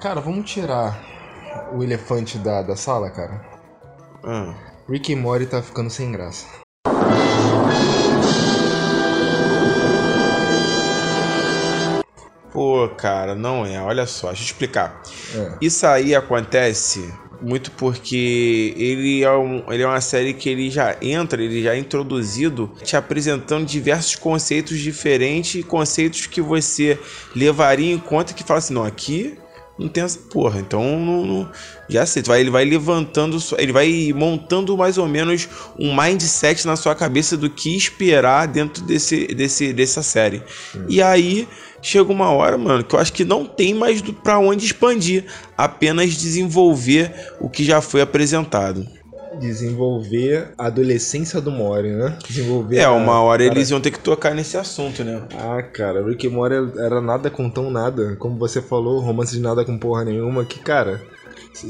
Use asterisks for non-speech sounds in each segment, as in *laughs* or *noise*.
Cara, vamos tirar o elefante da, da sala, cara. Ah. Rick e Morty tá ficando sem graça. Pô, cara, não é. Olha só, deixa eu explicar. É. Isso aí acontece muito porque ele é, um, ele é uma série que ele já entra, ele já é introduzido, te apresentando diversos conceitos diferentes, conceitos que você levaria em conta que fala assim, não, aqui não tem essa porra, então não, não já sei, vai, ele vai levantando, ele vai montando mais ou menos um mindset na sua cabeça do que esperar dentro desse, desse, dessa série. E aí chega uma hora, mano, que eu acho que não tem mais pra onde expandir, apenas desenvolver o que já foi apresentado. Desenvolver a adolescência do Morty, né? Desenvolver É, a- uma hora cara- eles iam ter que tocar nesse assunto, né? Ah, cara, Rick e Morty era nada com tão nada. Como você falou, romance de nada com porra nenhuma. Que, cara,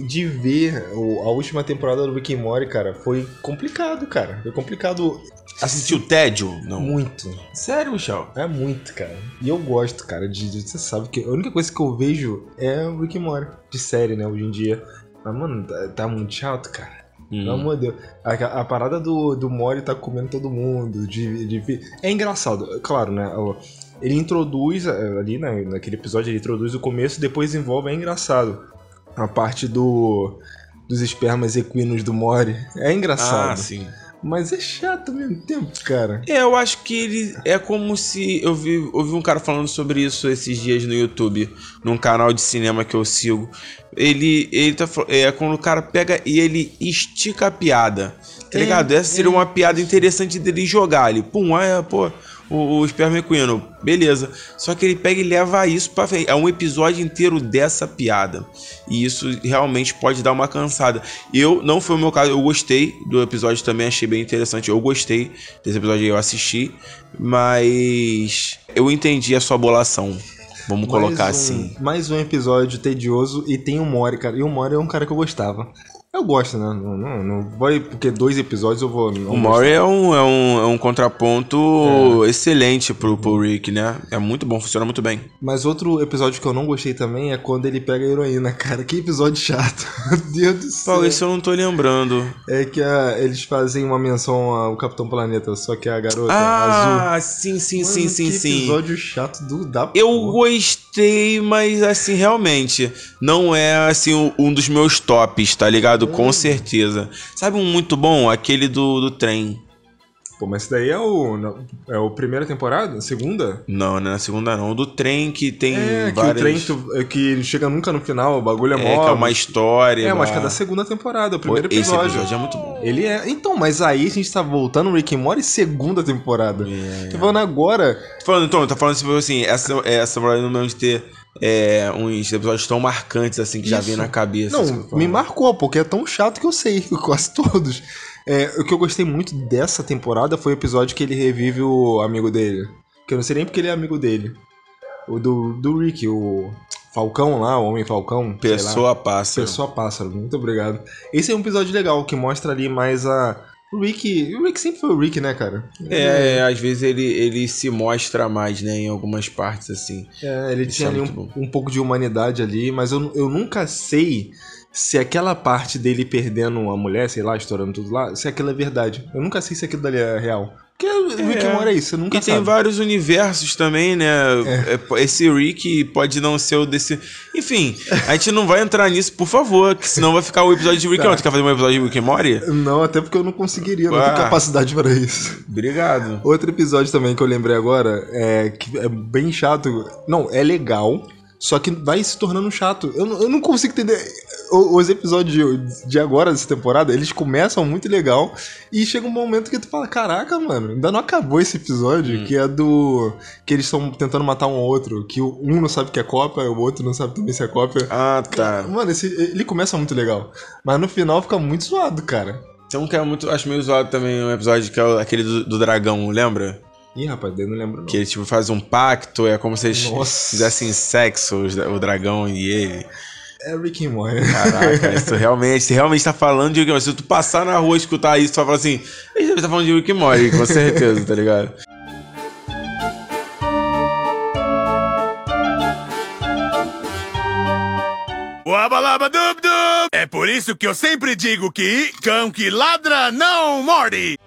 de ver a última temporada do Rick e Morty, cara, foi complicado, cara. Foi complicado Assistiu tédio? Não. muito. Sério, Michel? É muito, cara. E eu gosto, cara, de, de- Você sabe que a única coisa que eu vejo é o Rick Morty, de série, né, hoje em dia. Mas, mano, tá, tá muito chato, cara. Pelo Hum. amor de Deus. A, a parada do, do Mori tá comendo todo mundo. De, de- É engraçado, claro, né? Ele introduz eh, ali na, naquele episódio, ele introduz o começo e depois desenvolve. É engraçado. A parte do dos espermas equinos do Mori. É engraçado. Ah, sim. Mas é chato ao mesmo tempo, cara. É, eu acho que ele é como se. Eu vi, ouvi um cara falando sobre isso esses dias no YouTube, num canal de cinema que eu sigo. Ele, ele tá É quando o cara pega e ele estica a piada. Tá É, ligado? Essa seria é. uma piada interessante dele jogar ali. Pum, é, pô. O, o beleza. Só que ele pega e leva isso pra frente. É um episódio inteiro dessa piada. E isso realmente pode dar uma cansada. Eu, não foi o meu caso, eu gostei do episódio também, achei bem interessante. Eu gostei desse episódio, eu assisti. Mas eu entendi a sua bolação. Vamos colocar Mais um- assim. Mais um episódio tedioso e tem o Mori, cara. E o Mori é um cara que eu gostava. Eu gosto, né? Não, não, não vai porque dois episódios eu vou. O Maury é um, é um, é um contraponto excelente pro, pro Rick, né? É muito bom, funciona muito bem. Mas outro episódio que eu não gostei também é quando ele pega a heroína, cara. Que episódio chato. *laughs* Meu Deus do céu. Pô, isso eu não tô lembrando. É que a- eles fazem uma menção ao Capitão Planeta, só que é a garota azul. Ah, sim, sim, Mano, sim, sim, sim. episódio chato do da Eu porra. gostei, mas assim, realmente, não é assim um dos meus tops, tá ligado? Com certeza. Sabe um muito bom? Aquele do, do trem. Pô, mas esse daí é o. não, É o primeira temporada? Segunda? Não, não é na segunda não. O do trem que tem é, que várias... o trem tu- é que chega nunca no final, o bagulho é, É, mó. que é uma história. É, mas que é da segunda temporada, o Pô, primeiro Esse episódio. episódio é muito bom. Ele é. Então, mas aí a gente tá voltando no Rick and Morty segunda temporada. É. Tô falando agora. Tô falando, então, tá falando tipo assim, essa, essa mesmo de ter é, uns episódios tão marcantes assim que já Isso. vem na cabeça. Não, falo. me marcou, porque é tão chato que eu sei, *laughs* quase todos. É, o que eu gostei muito dessa temporada foi o episódio que ele revive o amigo dele. Que eu não sei nem porque ele é amigo dele. O do, do Rick, o Falcão lá, o Homem Falcão. sei lá. Pessoa passa. Pessoa Pássaro, muito obrigado. Esse é um episódio legal, que mostra ali mais a. O Rick. O Rick sempre foi o Rick, né, cara? É, é, às vezes ele, ele se mostra mais, né, em algumas partes assim. É, ele Isso tinha é ali um, um pouco de humanidade ali, mas eu, eu nunca sei se aquela parte dele perdendo a mulher, sei lá, estourando tudo lá, se aquilo é verdade. Eu nunca sei se aquilo dali é real. Porque o Rick and Morty é isso, você nunca E tem sabe. vários universos também, né? É, Esse Rick pode não ser o desse. Enfim, a gente não vai entrar nisso, por favor, que senão vai ficar o episódio de Rick Tá. Morty. Quer fazer um episódio de Rick Morty? Não, até porque eu não conseguiria, não Ah. tenho capacidade para isso. Obrigado. Outro episódio também que eu lembrei agora é que é bem chato. Não, é legal, só que vai se tornando chato. Eu, não- eu não consigo entender. Os episódios de, de agora, dessa temporada, eles começam muito legal e chega um momento que tu fala: Caraca, mano, ainda não acabou esse episódio, que é do. que eles estão tentando matar um ao outro, que um não sabe que é cópia, o outro não sabe também se é cópia. Ah, tá. Mano, esse, ele começa muito legal, mas no final fica muito zoado, cara. Tem um que é muito. Acho meio zoado também um episódio que é aquele do, do dragão, lembra? Ih, rapaz, eu não lembro não. Que ele tipo faz um pacto, é como se eles Nossa. fizessem sexo, o dragão e ele. É Rick and Morty. Caraca, isso realmente, você realmente tá falando de Rick and Morty. Se tu passar na rua e escutar isso, tu vai falar assim, ele deve tá falando de Rick and Morty, com certeza, tá ligado? É por isso que eu sempre digo que cão que ladra não morde.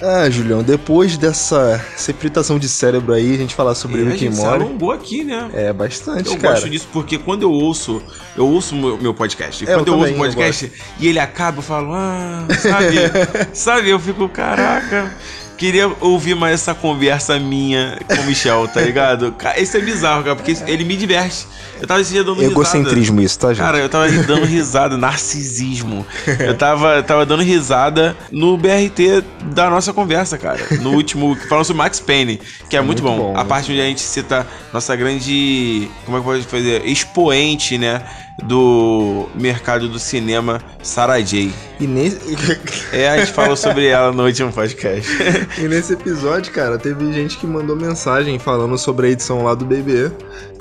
Ah, Julião, depois dessa fritação de cérebro aí, a gente falar sobre É, a Rick and gente se Morty. alongou aqui, né? É, bastante, Eu cara. gosto disso porque quando eu ouço, eu ouço meu, meu podcast. E É, eu quando eu, ouço também, o eu podcast e ele acaba, eu falo, ah, sabe? *laughs* sabe? Eu fico, caraca. Queria ouvir mais essa conversa minha com o Michel, tá ligado? Isso é bizarro, cara, porque ele me diverte. Eu tava esse dia dando risada. Egocentrismo isso, tá, gente? Cara, eu tava dando *laughs* risada, narcisismo. Eu tava, tava dando risada no BRT da nossa conversa, cara. No último, falando sobre Max Payne, que é muito, Muito bom. bom, A muito parte onde a gente cita nossa grande, como é que pode fazer? Expoente, né? Do mercado do cinema, Sarah J. E nesse... É, a gente falou sobre ela no último podcast. *laughs* e nesse episódio, cara, teve gente que mandou mensagem falando sobre a edição lá do BB,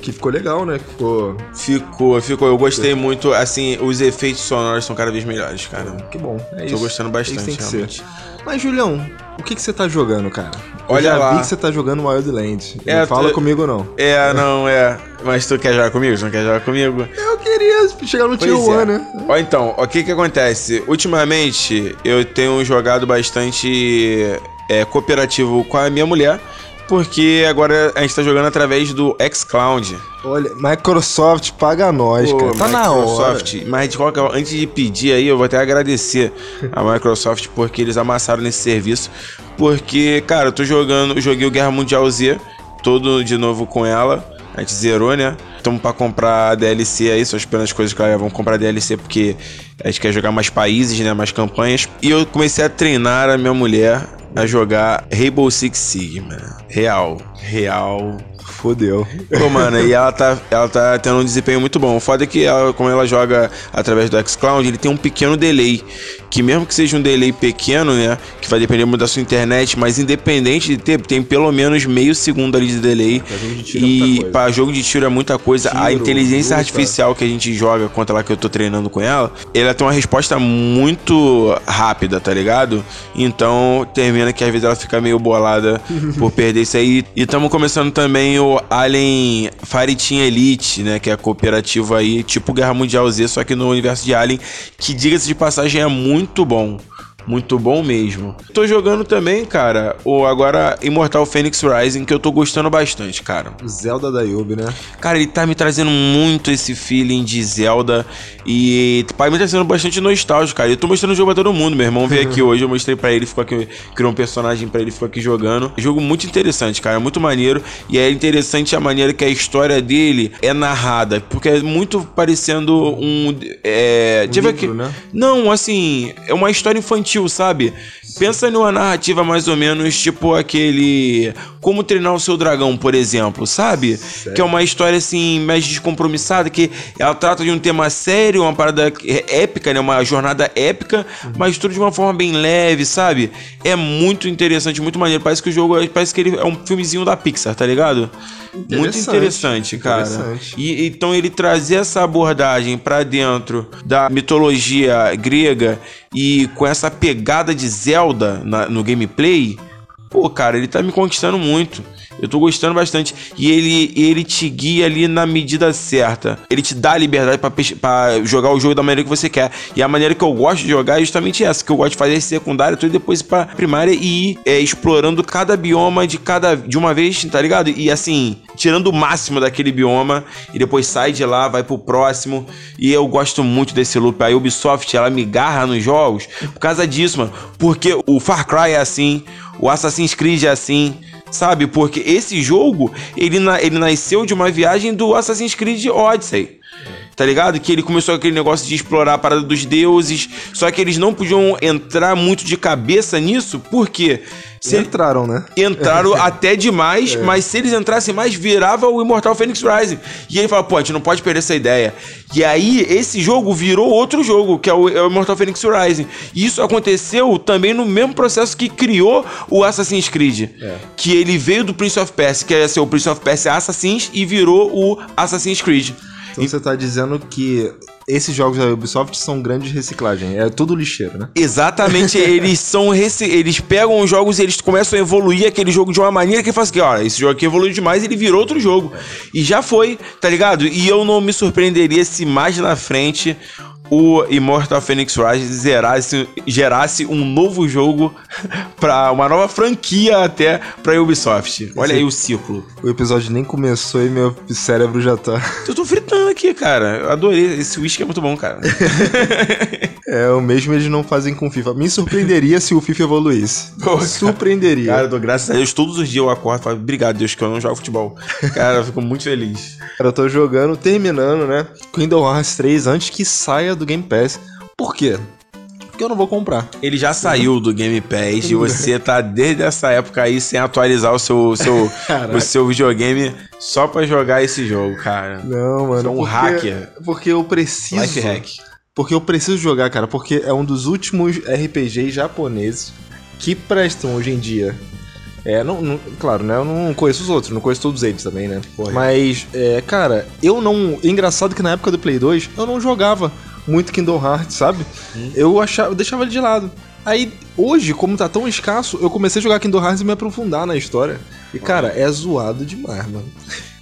que ficou legal, né? Ficou... Ficou, ficou. Eu gostei muito, assim, os efeitos sonoros são cada vez melhores, cara. Que bom, é Tô isso. gostando bastante, Isso tem que realmente. ser. Mas, Julião, o que, que você tá jogando, cara? Eu Olha já lá. vi que você tá jogando Wildlands. É, não fala tu- comigo, não. É, não, é. Mas tu quer jogar comigo? Tu não quer jogar comigo? Eu queria chegar no Tier Pois 1, é. né? Ó, então, o que que acontece? Ultimamente, eu tenho jogado bastante é, cooperativo com a minha mulher, porque agora a gente tá jogando através do xCloud. Olha, Microsoft paga nós, Pô, cara. Tá na hora. Microsoft, mas de qualquer antes de pedir aí, eu vou até agradecer a Microsoft porque eles amassaram nesse serviço. Porque, cara, eu tô jogando, eu joguei o Guerra Mundial Z todo de novo com ela. A gente zerou, né? Estamos pra comprar DLC aí, só esperando as coisas claras. Vamos comprar DLC porque a gente quer jogar mais países, né? Mais campanhas. E eu comecei a treinar a minha mulher a jogar Rainbow Six Sigma. Real. Real. Fodeu. Pô, mano, e ela tá, ela tá tendo um desempenho muito bom. O foda é que, ela, como ela joga através do xCloud, ele tem um pequeno delay. Que mesmo que seja um delay pequeno, né? Que vai depender muito da sua internet, mas independente de ter, tem pelo menos meio segundo ali de delay. Pra jogo de tiro é e coisa. pra jogo de tiro é muita coisa. a Tiro, inteligência luta. artificial que a gente joga contra lá que eu tô treinando com ela, ela tem uma resposta muito rápida, tá ligado? Então termina que às vezes ela fica meio bolada por perder isso aí. E estamos começando também o Alien Fireteam Elite, né? Que é cooperativo aí, tipo Guerra Mundial Z, só que no universo de Alien, que diga-se de passagem é muito bom. Muito bom mesmo. Tô jogando também, cara, o agora Immortal Phoenix Rising, que eu tô gostando bastante, cara. Zelda da Yubi, né? Cara, ele tá me trazendo muito esse feeling de Zelda e tá me trazendo bastante nostálgico, cara. Eu tô mostrando o jogo pra todo mundo. Meu irmão veio aqui *laughs* hoje, eu mostrei pra ele, ficou aqui, criou um personagem pra ele, ficou aqui jogando. Jogo muito interessante, cara, muito maneiro. E é interessante a maneira que a história dele é narrada, porque é muito parecendo um. É, Um livro, aqui. né? Não, assim, é uma história infantil, sabe? Pensa numa narrativa mais ou menos tipo aquele. Como treinar o seu dragão, por exemplo, sabe? Que é uma história assim, mais descompromissada, que ela trata de um tema sério, uma parada é- épica, né? Uma jornada épica, mas tudo de uma forma bem leve, sabe? É muito interessante, muito maneiro. Parece que o jogo parece que ele é um filmezinho da Pixar, tá ligado? Muito Interessante, interessante, cara. interessante. E então ele trazer essa abordagem pra dentro da mitologia grega e com essa pegada de Zelda na- no gameplay, pô, cara, ele tá me conquistando muito. Eu tô gostando bastante. E ele, ele te guia ali na medida certa. Ele te dá a liberdade pra jogar o jogo da maneira que você quer. E a maneira que eu gosto de jogar é justamente essa. Que eu gosto de fazer esse secundário, tudo depois pra primária e ir é, explorando cada bioma de cada de uma vez, tá ligado? E assim, tirando o máximo daquele bioma e depois sai de lá, vai pro próximo. E eu gosto muito desse loop. A Ubisoft, ela me garra nos jogos por causa disso, mano. Porque o Far Cry é assim, o Assassin's Creed é assim. Sabe? Porque esse jogo, ele, na- ele nasceu de uma viagem do Assassin's Creed Odyssey. Tá ligado? Que ele começou aquele negócio de explorar a parada dos deuses. Só que eles não podiam entrar muito de cabeça nisso, porque se Entraram, né? entraram *laughs* até demais, mas se eles entrassem mais, virava o Immortal Phoenix Rising. E ele fala, pô, a gente não pode perder essa ideia. E aí, esse jogo virou outro jogo, que é o, é o Immortal Phoenix Rising. E isso aconteceu também no mesmo processo que criou o Assassin's Creed. Que ele veio do Prince of Persia, que ia ser o Prince of Persia Assassins, e virou o Assassin's Creed. Então você tá dizendo que esses jogos da Ubisoft são grandes reciclagem. É tudo lixeiro, né? Exatamente, eles são rece... eles pegam os jogos e eles começam a evoluir aquele jogo de uma maneira que faz que, ó, esse jogo aqui evoluiu demais, ele virou outro jogo. E já foi, tá ligado? E eu não me surpreenderia se mais na frente o Immortal Phoenix Rise gerasse, gerasse um novo jogo *laughs* para uma nova franquia até pra Ubisoft. Olha aí o ciclo. O episódio nem começou e meu cérebro já tá. Eu tô fritando aqui, cara. Eu adorei. Esse whisky é muito bom, cara. *laughs* É, o mesmo eles não fazem com FIFA. Me surpreenderia se o FIFA evoluísse. *laughs* Pô, surpreenderia. Cara, eu dou graças a Deus. Todos os dias eu acordo e falo, obrigado, Deus, que eu não jogo futebol. Cara, eu fico muito feliz. Cara, eu tô jogando, terminando, né? Kingdom Hearts 3 antes que saia do Game Pass. Por quê? Porque eu não vou comprar. Ele já saiu do Game Pass e você tá desde essa época aí sem atualizar o seu, seu, *laughs* o seu videogame só pra jogar esse jogo, cara. Não, mano. Você é um porque- hacker. Porque eu preciso. Life hack. Porque eu preciso jogar, cara. Porque é um dos últimos RPGs japoneses que prestam hoje em dia. É, não, não- claro, né? Eu não conheço os outros, não conheço todos eles também, né? Correto. Mas, é, cara, eu não. Engraçado que na época do Play 2 eu não jogava muito Kingdom Hearts, sabe? Eu achava, eu deixava ele de lado. Aí, hoje, como tá tão escasso, eu comecei a jogar Kingdom Hearts e me aprofundar na história. E, cara, é zoado demais, mano.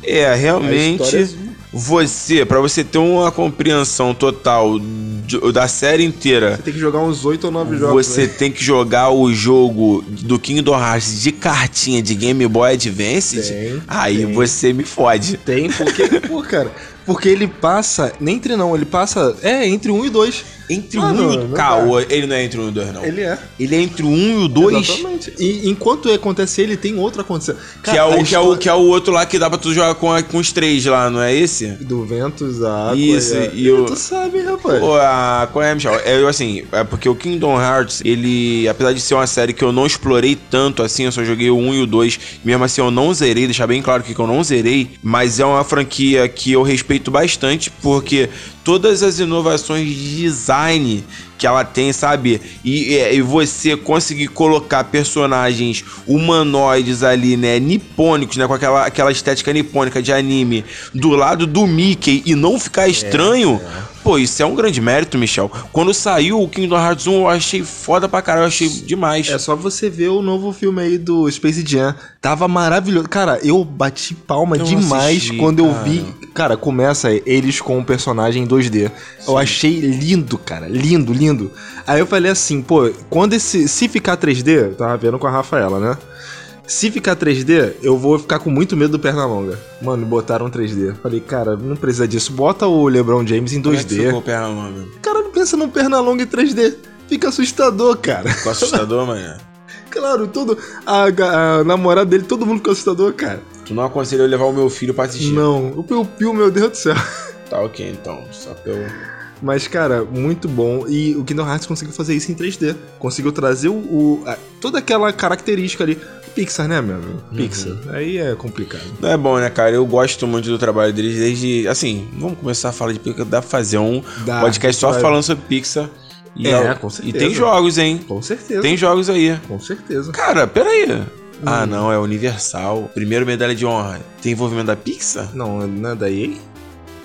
É, realmente, é você, pra você ter uma compreensão total de- da série inteira, Você tem que jogar uns 8 ou 9 jogos. você né? tem que jogar o jogo do Kingdom Hearts de cartinha de Game Boy Advance, Tem, aí tem. você me fode. Tem, porque, pô, cara, porque ele passa, nem entre não, ele passa, é, entre um e dois. Entre Ah, um não, e Caô, ele não é entre um e o dois, não. Ele é. Ele é entre o 1 e o 2, Exatamente. E enquanto acontece ele, tem outro acontecendo. que, Cara, é a o, que, é o, que é o outro lá que dá pra tu jogar com, com os três lá, não é esse? Do Ventus, a Aqua Isso, a... e o- Tu sabe, rapaz. Pô, a, qual é, Michel? É, eu, assim, é porque o Kingdom Hearts, ele, apesar de ser uma série que eu não explorei tanto assim, eu só joguei o 1 e o 2, mesmo assim eu não zerei, deixar bem claro que eu não zerei, mas é uma franquia que eu respeito bastante, porque todas as inovações de design que ela tem, sabe? E, e- e você conseguir colocar personagens humanoides ali, né? Nipônicos, né? Com aquela, aquela estética nipônica de anime do lado do Mickey e não ficar estranho. Pô, isso é um grande mérito, Michel. Quando saiu o Kingdom Hearts 1, eu achei foda pra caralho, eu achei demais. É só você ver o novo filme aí do Space Jam. Tava maravilhoso. Cara, eu bati palma Eu não demais assisti, quando eu cara. vi. Cara, começa eles com o personagem em 2D. Eu achei lindo, cara. Lindo, lindo. Aí eu falei assim, pô, quando esse. Se ficar 3D, eu tava vendo com a Rafaela, né? Se ficar 3D, eu vou ficar com muito medo do Pernalonga. Mano, botaram 3D. Falei, cara, não precisa disso. Bota o LeBron James em Como é que 2D. ficou o Pernalonga? Cara, não pensa num Pernalonga em 3D. Fica assustador, cara. Ficou assustador, *laughs* mano. Claro, todo. A, a namorada dele, todo mundo ficou assustador, cara. Tu não aconselhou levar o meu filho pra assistir? Não, o Piu Piu, meu Deus do céu. Tá ok, então. Só eu... Mas, cara, muito bom. E o Kingdom Hearts conseguiu fazer isso em 3D. Conseguiu trazer o, o- a- toda aquela característica ali. Pixar, né, meu amigo? Pixar. Aí é complicado. Não é bom, né, cara? Eu gosto muito do trabalho deles desde. Assim, vamos começar a falar de Pixar. Dá pra fazer um Dá, podcast só vai. falando sobre Pixar. E, É, a- com e certeza. tem jogos, hein? Com certeza. Tem jogos aí. Com certeza. Cara, peraí. Hum. Ah, não, é Universal. Primeiro medalha de honra. Tem envolvimento da Pixar? Não, não é da EA?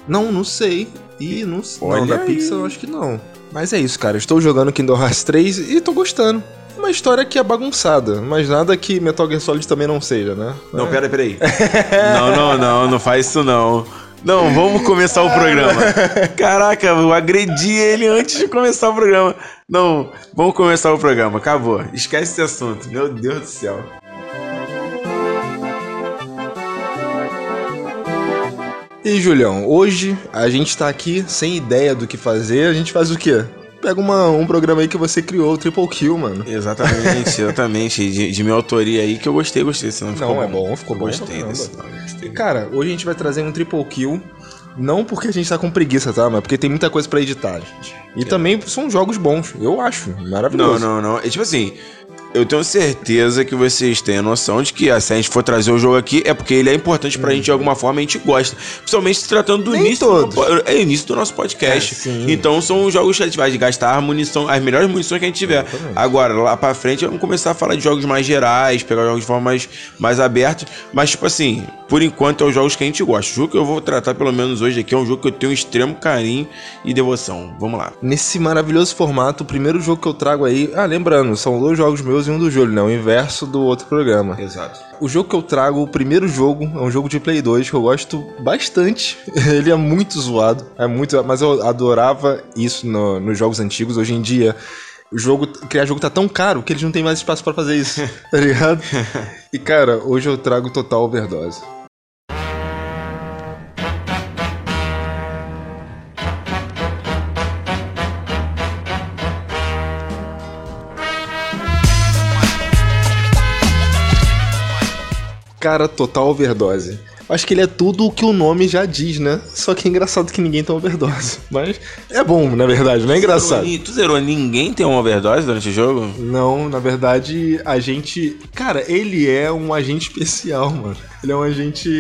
Não, não sei. Ih, não sei. Olha Não, da aí. Pixar eu acho que não. Mas é isso, cara. Estou jogando Kingdom Hearts 3 e tô gostando. Uma história que é bagunçada, mas nada que Metal Gear Solid também não seja, né? Não, É. pera, peraí. *laughs* não, não, não, não faz isso não. Não, vamos começar o programa. Caraca, eu agredi ele antes de começar o programa. Não, vamos começar o programa. Acabou. Esquece esse assunto. Meu Deus do céu. E Julião, hoje a gente tá aqui sem ideia do que fazer, a gente faz o quê? Pega uma- um programa aí que você criou, o Triple Kill, mano. Exatamente, *laughs* exatamente. De, de minha autoria aí que eu gostei, gostei. Senão ficou Não, é bom, ficou Eu bom Gostei desse gostei. Cara, hoje a gente vai trazer um Triple Kill, não porque a gente tá com preguiça, tá? Mas porque tem muita coisa pra editar, gente. E também são jogos bons, eu acho. Maravilhoso. Não, não, não. É tipo assim, eu tenho certeza que vocês têm a noção de que ah, se a gente for trazer o jogo aqui é porque ele é importante pra gente de alguma forma a gente gosta. Principalmente se tratando do Nem início todos. do, é, início do nosso podcast. É, então são jogos que a gente vai gastar a munição, as melhores munições que a gente tiver. Exatamente. Agora, lá pra frente, vamos começar a falar de jogos mais gerais, pegar jogos de forma mais, mais aberta. Mas, tipo assim, por enquanto é os jogos que a gente gosta. O jogo que eu vou tratar, pelo menos hoje aqui, é um jogo que eu tenho um extremo carinho e devoção. Vamos lá. Nesse maravilhoso formato, o primeiro jogo que eu trago aí. Ah, lembrando, são dois jogos meus e um do Júlio, né? O inverso do outro programa. Exato. O jogo que eu trago, o primeiro jogo, é um jogo de Play 2 que eu gosto bastante. *laughs* Ele é muito zoado, é muito, mas eu adorava isso no- nos jogos antigos. Hoje em dia, o jogo, criar jogo tá tão caro que eles não tem mais espaço pra fazer isso, *laughs* tá ligado? *laughs* E cara, hoje eu trago Total Overdose. Cara, Total Overdose. Acho que ele é tudo o que o nome já diz, né? Só que é engraçado que ninguém tem overdose. *laughs* Mas é bom, na verdade, não é engraçado. Zerou, tu zerou, ninguém tem uma overdose durante o jogo? Não, na verdade, a gente. Cara, ele é um agente especial, mano. Ele é um agente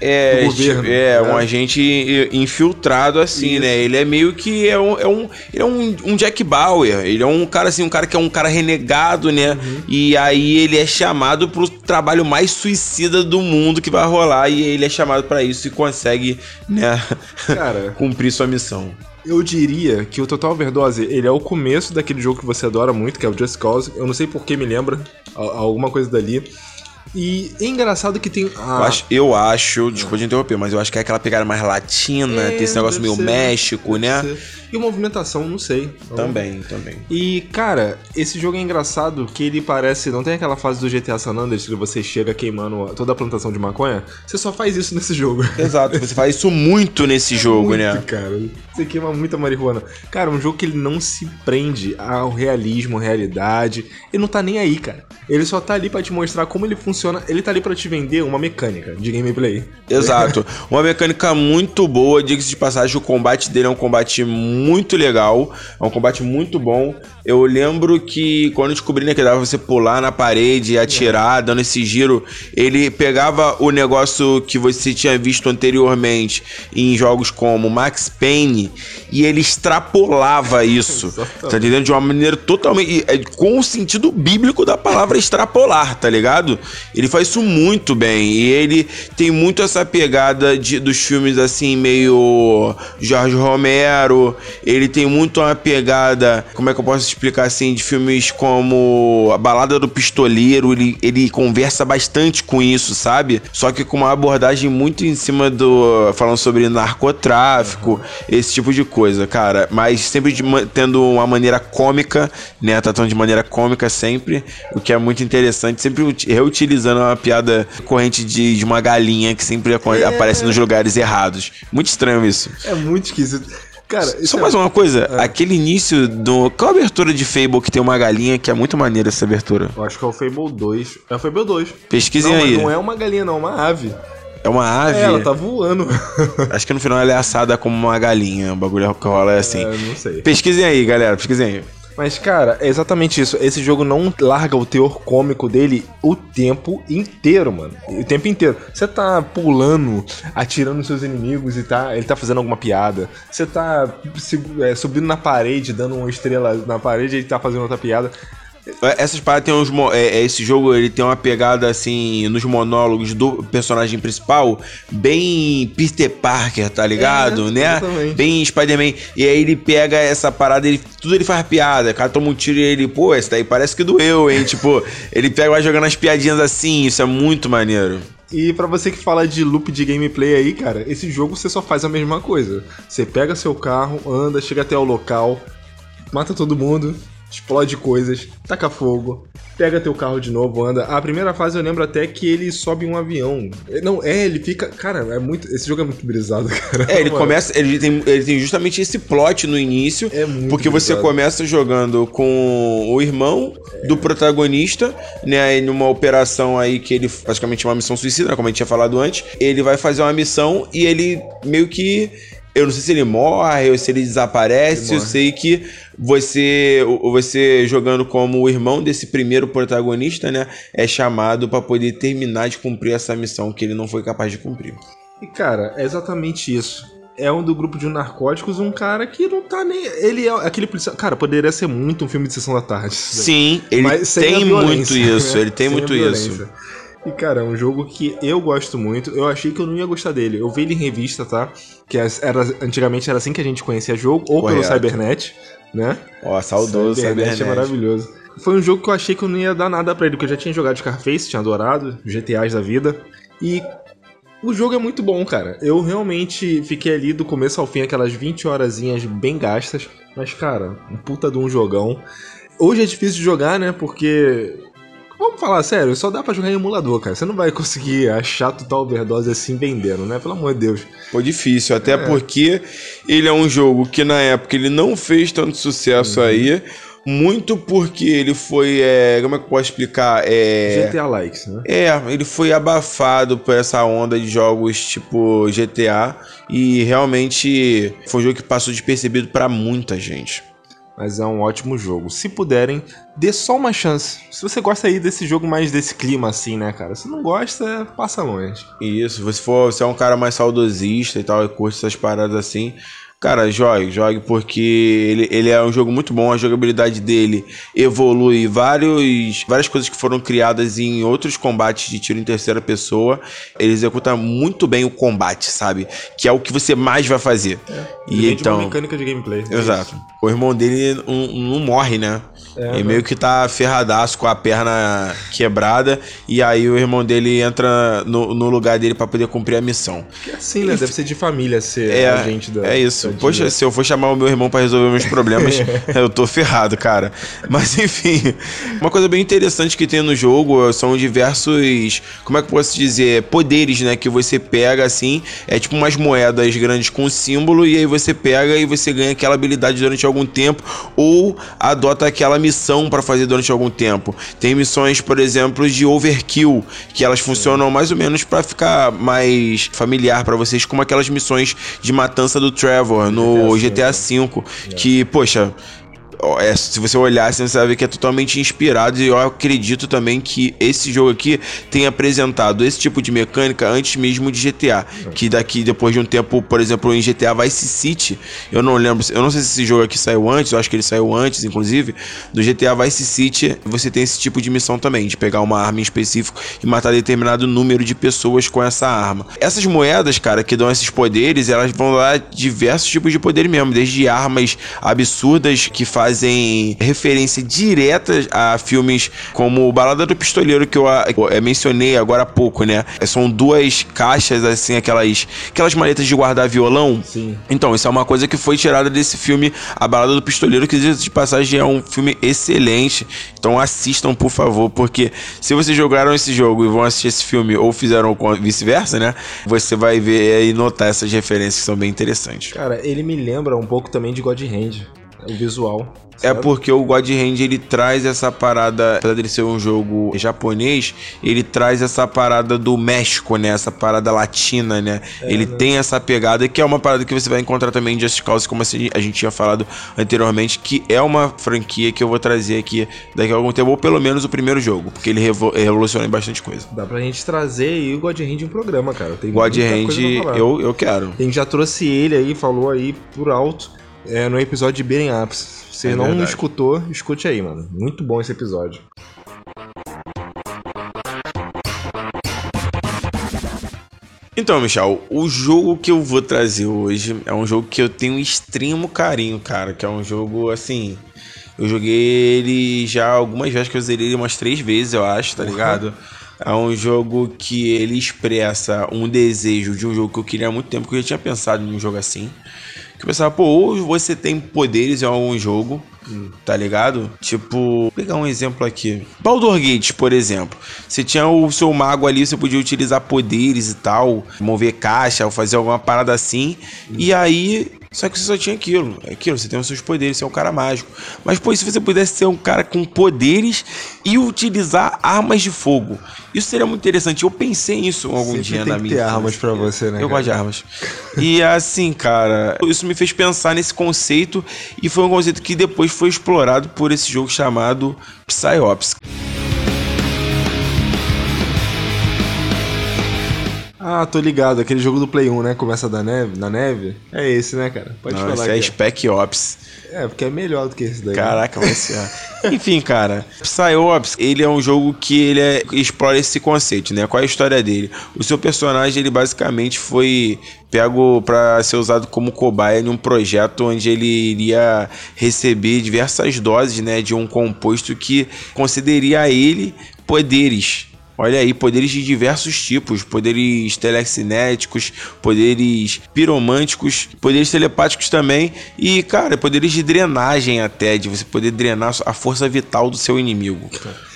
É, do governo. é, um né? agente infiltrado assim, Isso. né? Ele é meio que é um, é um, ele é um, um Jack Bauer. Ele é um cara assim, um cara que é um cara renegado, né? Uhum. E aí ele é chamado pro trabalho mais suicida do mundo que vai rolar e ele é chamado pra isso e consegue, né, *laughs* Cara, cumprir sua missão. eu diria que o Total Overdose, ele é o começo daquele jogo que você adora muito, que é o Just Cause. Eu não sei por que me lembra alguma coisa dali. E é engraçado que tem. Eu Ah, acho, eu acho, desculpa de interromper, mas eu acho que é aquela pegada mais latina, É, tem esse negócio meio ser, México, né? ser. E movimentação, não sei. Também, também. E, cara, esse jogo é engraçado que ele parece. Não tem aquela fase do GTA San Andreas que você chega queimando toda a plantação de maconha? Você só faz isso nesse jogo. *laughs* Exato, você faz isso muito nesse jogo, Muito, né? cara. Você queima muita marihuana. Cara, um jogo que ele não se prende ao realismo, realidade. Ele não tá nem aí, cara. Ele só tá ali pra te mostrar como ele funciona. Ele tá ali pra te vender uma mecânica de gameplay. Exato. Uma mecânica muito boa, diga-se de passagem, o combate dele é um combate muito legal, é um combate muito bom. Eu lembro que quando eu descobri né, que dava pra você pular na parede e atirar, dando esse giro, ele pegava o negócio que você tinha visto anteriormente em jogos como Max Payne e ele extrapolava *laughs* isso. Exatamente. tá entendendo? De uma maneira totalmente. é, Com o sentido bíblico da palavra extrapolar, tá ligado? Ele faz isso muito bem. E ele tem muito essa pegada de, dos filmes assim, meio Jorge Romero. Ele tem muito uma pegada, como é que eu posso explicar assim, de filmes como A Balada do Pistoleiro. Ele, ele conversa bastante com isso, sabe? Só que com uma abordagem muito em cima do. falando sobre narcotráfico, esse tipo de coisa, cara. Mas sempre de tendo uma maneira cômica, né? Tratando de maneira cômica sempre, o que é muito interessante. Sempre uti- reutilizando uma piada corrente de, de uma galinha que sempre aco- aparece nos lugares errados. Muito estranho isso. É muito esquisito. Cara, Só isso é- mais uma coisa, aquele início do. Qual a abertura de Fable que tem uma galinha que é muito maneira essa abertura? Eu acho que é o Fable 2. É o Fable 2. Pesquisem não, aí. não é uma galinha, não, é uma ave. É uma ave. É, ela tá voando. *laughs* Acho que no final ela é assada como uma galinha. O bagulho que rola é assim. É, não sei. Pesquisem aí, galera. Pesquisem aí. Mas, cara, é exatamente isso. Esse jogo não larga o teor cômico dele o tempo inteiro, mano. O tempo inteiro. Você tá pulando, atirando nos seus inimigos e tá, ele tá fazendo alguma piada. Você tá é, subindo na parede, dando uma estrela na parede e ele tá fazendo outra piada. Essas paradas tem uns. é- é, esse jogo ele tem uma pegada assim nos monólogos do personagem principal, bem Peter Parker, tá ligado? É, né? exatamente. Bem Spider-Man. E aí ele pega essa parada, ele, tudo ele faz piada. O cara toma um tiro e ele, pô, esse daí parece que doeu, hein? *laughs* tipo, ele pega vai jogando as piadinhas assim, isso é muito maneiro. E pra você que fala de loop de gameplay aí, cara, esse jogo você só faz a mesma coisa. Você pega seu carro, anda, chega até o local, mata todo mundo, explode coisas, taca fogo, pega teu carro de novo, anda. A primeira fase eu lembro até que ele sobe um avião. Não, é, ele fica. Cara, é muito. Esse jogo é muito brisado, *laughs* cara. É, ele Mano, começa. Ele tem, ele tem justamente esse plot no início. É muito Porque você brisado. começa jogando com o irmão do protagonista, né? Aí numa operação aí que ele. Praticamente uma missão suicida, né, como a gente tinha falado antes. Ele vai fazer uma missão e ele meio que. Eu não sei se ele morre ou se ele desaparece. Ele eu sei que você, você jogando como o irmão desse primeiro protagonista, né? É chamado pra poder terminar de cumprir essa missão que ele não foi capaz de cumprir. E, cara, é exatamente isso. É um do grupo de narcóticos, um cara que não tá nem. Ele é aquele policial. Cara, poderia ser muito um filme de sessão da tarde. Sim, ele Mas tem muito isso. né? Ele tem *laughs* Sem a muito isso. E, cara, é um jogo que eu gosto muito. Eu achei que eu não ia gostar dele. Eu vi ele em revista, tá? Que era, antigamente era assim que a gente conhecia jogo, ou pelo Correto. Cybernet, né? Ó, saudoso Cybernet Cybernet. é maravilhoso. Foi um jogo que eu achei que eu não ia dar nada pra ele, porque eu já tinha jogado Scarface, tinha adorado, GTAs da vida. E o jogo é muito bom, cara. Eu realmente fiquei ali do começo ao fim, aquelas 20 horazinhas bem gastas. Mas, cara, um puta de um jogão. Hoje é difícil de jogar, né? Porque. Falar sério, só dá pra jogar em emulador, cara. Você não vai conseguir achar total overdose assim vendendo, né? Pelo amor de Deus. Foi difícil, até É. porque ele é um jogo que na época ele não fez tanto Uhum. sucesso aí. Muito porque ele foi. é, como é que eu posso explicar? É, GTA Likes, né? É, ele foi abafado por essa onda de jogos tipo GTA e realmente foi um jogo que passou despercebido pra muita gente. Mas é um ótimo jogo. Se puderem, dê só uma chance. Se você gosta aí desse jogo mais desse clima assim, né, cara? Se não gosta, passa longe. Isso, se você for, você é um cara mais saudosista e tal, e curte essas paradas assim, cara, jogue, jogue, porque ele, ele é um jogo muito bom, a jogabilidade dele evolui vários, várias coisas que foram criadas em outros combates de tiro em terceira pessoa. Ele executa muito bem o combate, sabe? Que é o que você mais vai fazer. Ele E de uma então. mecânica de gameplay. Exato. O irmão dele não, não morre, né? É, ele meio que tá ferradaço com a perna quebrada. E aí o irmão dele entra no, no lugar dele pra poder cumprir a missão. Que assim, né? Deve ser de família ser É, agente da. é isso. Poxa, se eu for chamar o meu irmão pra resolver meus problemas, *laughs* eu tô ferrado, cara. Mas enfim, uma coisa bem interessante que tem no jogo são diversos, como é que eu posso dizer, poderes, né, que você pega assim, é tipo umas moedas grandes com símbolo e aí você pega e você ganha aquela habilidade durante algum tempo ou adota aquela missão pra fazer durante algum tempo. Tem missões, por exemplo, de overkill, que elas funcionam mais ou menos pra ficar mais familiar pra vocês, como aquelas missões de matança do Trevor no GTA V, que, poxa, é, se você olhar, assim, você vai ver que é totalmente inspirado. E eu acredito também que esse jogo aqui tem apresentado esse tipo de mecânica antes mesmo de GTA. Que daqui, depois de um tempo, por exemplo, em GTA Vice City, eu não lembro, eu não sei se esse jogo aqui saiu antes, eu acho que ele saiu antes, inclusive, do GTA Vice City, você tem esse tipo de missão também, de pegar uma arma em específico e matar determinado número de pessoas com essa arma. Essas moedas, cara, que dão esses poderes, elas vão dar diversos tipos de poder mesmo, desde armas absurdas que fazem referência direta a filmes como Balada do Pistoleiro, que eu ah, eh, mencionei agora há pouco, né? São duas caixas, assim, aquelas, aquelas maletas de guardar violão. Sim. Então, isso é uma coisa que foi tirada desse filme A Balada do Pistoleiro, que de passagem é um filme excelente. Então assistam, por favor, porque se vocês jogaram esse jogo e vão assistir esse filme ou fizeram vice-versa, né? Você vai ver e notar essas referências que são bem interessantes. Cara, ele me lembra um pouco também de God Hand. O visual. É sabe? porque o God Hand ele traz essa parada, apesar dele ser um jogo japonês, ele traz essa parada do México, né? Essa parada latina, né? ele tem essa pegada que é uma parada que você vai encontrar também em Just Cause, como a gente tinha falado anteriormente, que é uma franquia que eu vou trazer aqui daqui a algum tempo, ou pelo menos o primeiro jogo, porque ele revo- revoluciona em bastante coisa. Dá pra gente trazer aí o God Hand em programa, cara. Tem God Hand, eu, eu quero. A gente já trouxe ele aí, falou aí por alto é, no episódio de Beating Ups. Se É não verdade. escutou, escute aí, mano. Muito bom esse episódio. Então, Michel, o jogo que eu vou trazer hoje é um jogo que eu tenho extremo carinho, cara. Que é um jogo assim. Eu joguei ele já algumas vezes, que eu zerei ele umas três vezes, eu acho, tá ligado? É um jogo que ele expressa um desejo de um jogo que eu queria há muito tempo, que eu já tinha pensado em um jogo assim. Que eu pensava, pô, ou você tem poderes em algum jogo, tá ligado? Tipo, vou pegar um exemplo aqui. Baldur Gate, por exemplo. Você tinha o seu mago ali, você podia utilizar poderes e tal, mover caixa, ou fazer alguma parada assim. E aí Só que você só tinha aquilo. É aquilo, você tem os seus poderes, você é um cara mágico. Mas, pô, se você pudesse ser um cara com poderes e utilizar armas de fogo? Isso seria muito interessante. Eu pensei nisso algum Sempre dia tem na que minha. ter armas pra você, né, Eu cara? gosto de armas. E assim, cara, isso me fez pensar nesse conceito e foi um conceito que depois foi explorado por esse jogo chamado Psyops. Ah, tô ligado. Aquele jogo do Play 1, né? Começa da neve, na neve. É esse, né, cara? Pode Não, falar esse é que Spec Ops. é. É, porque é melhor do que esse daí. né? Caraca, vai ser. *laughs* Enfim, cara, Psyops, ele é um jogo que ele é- explora esse conceito, né? Qual é a história dele? O seu personagem, ele basicamente foi pego para ser usado como cobaia em um projeto onde ele iria receber diversas doses, né, de um composto que concederia a ele poderes. Olha aí, poderes de diversos tipos, poderes telecinéticos, poderes piromânticos, poderes telepáticos também e, cara, poderes de drenagem até, de você poder drenar a força vital do seu inimigo.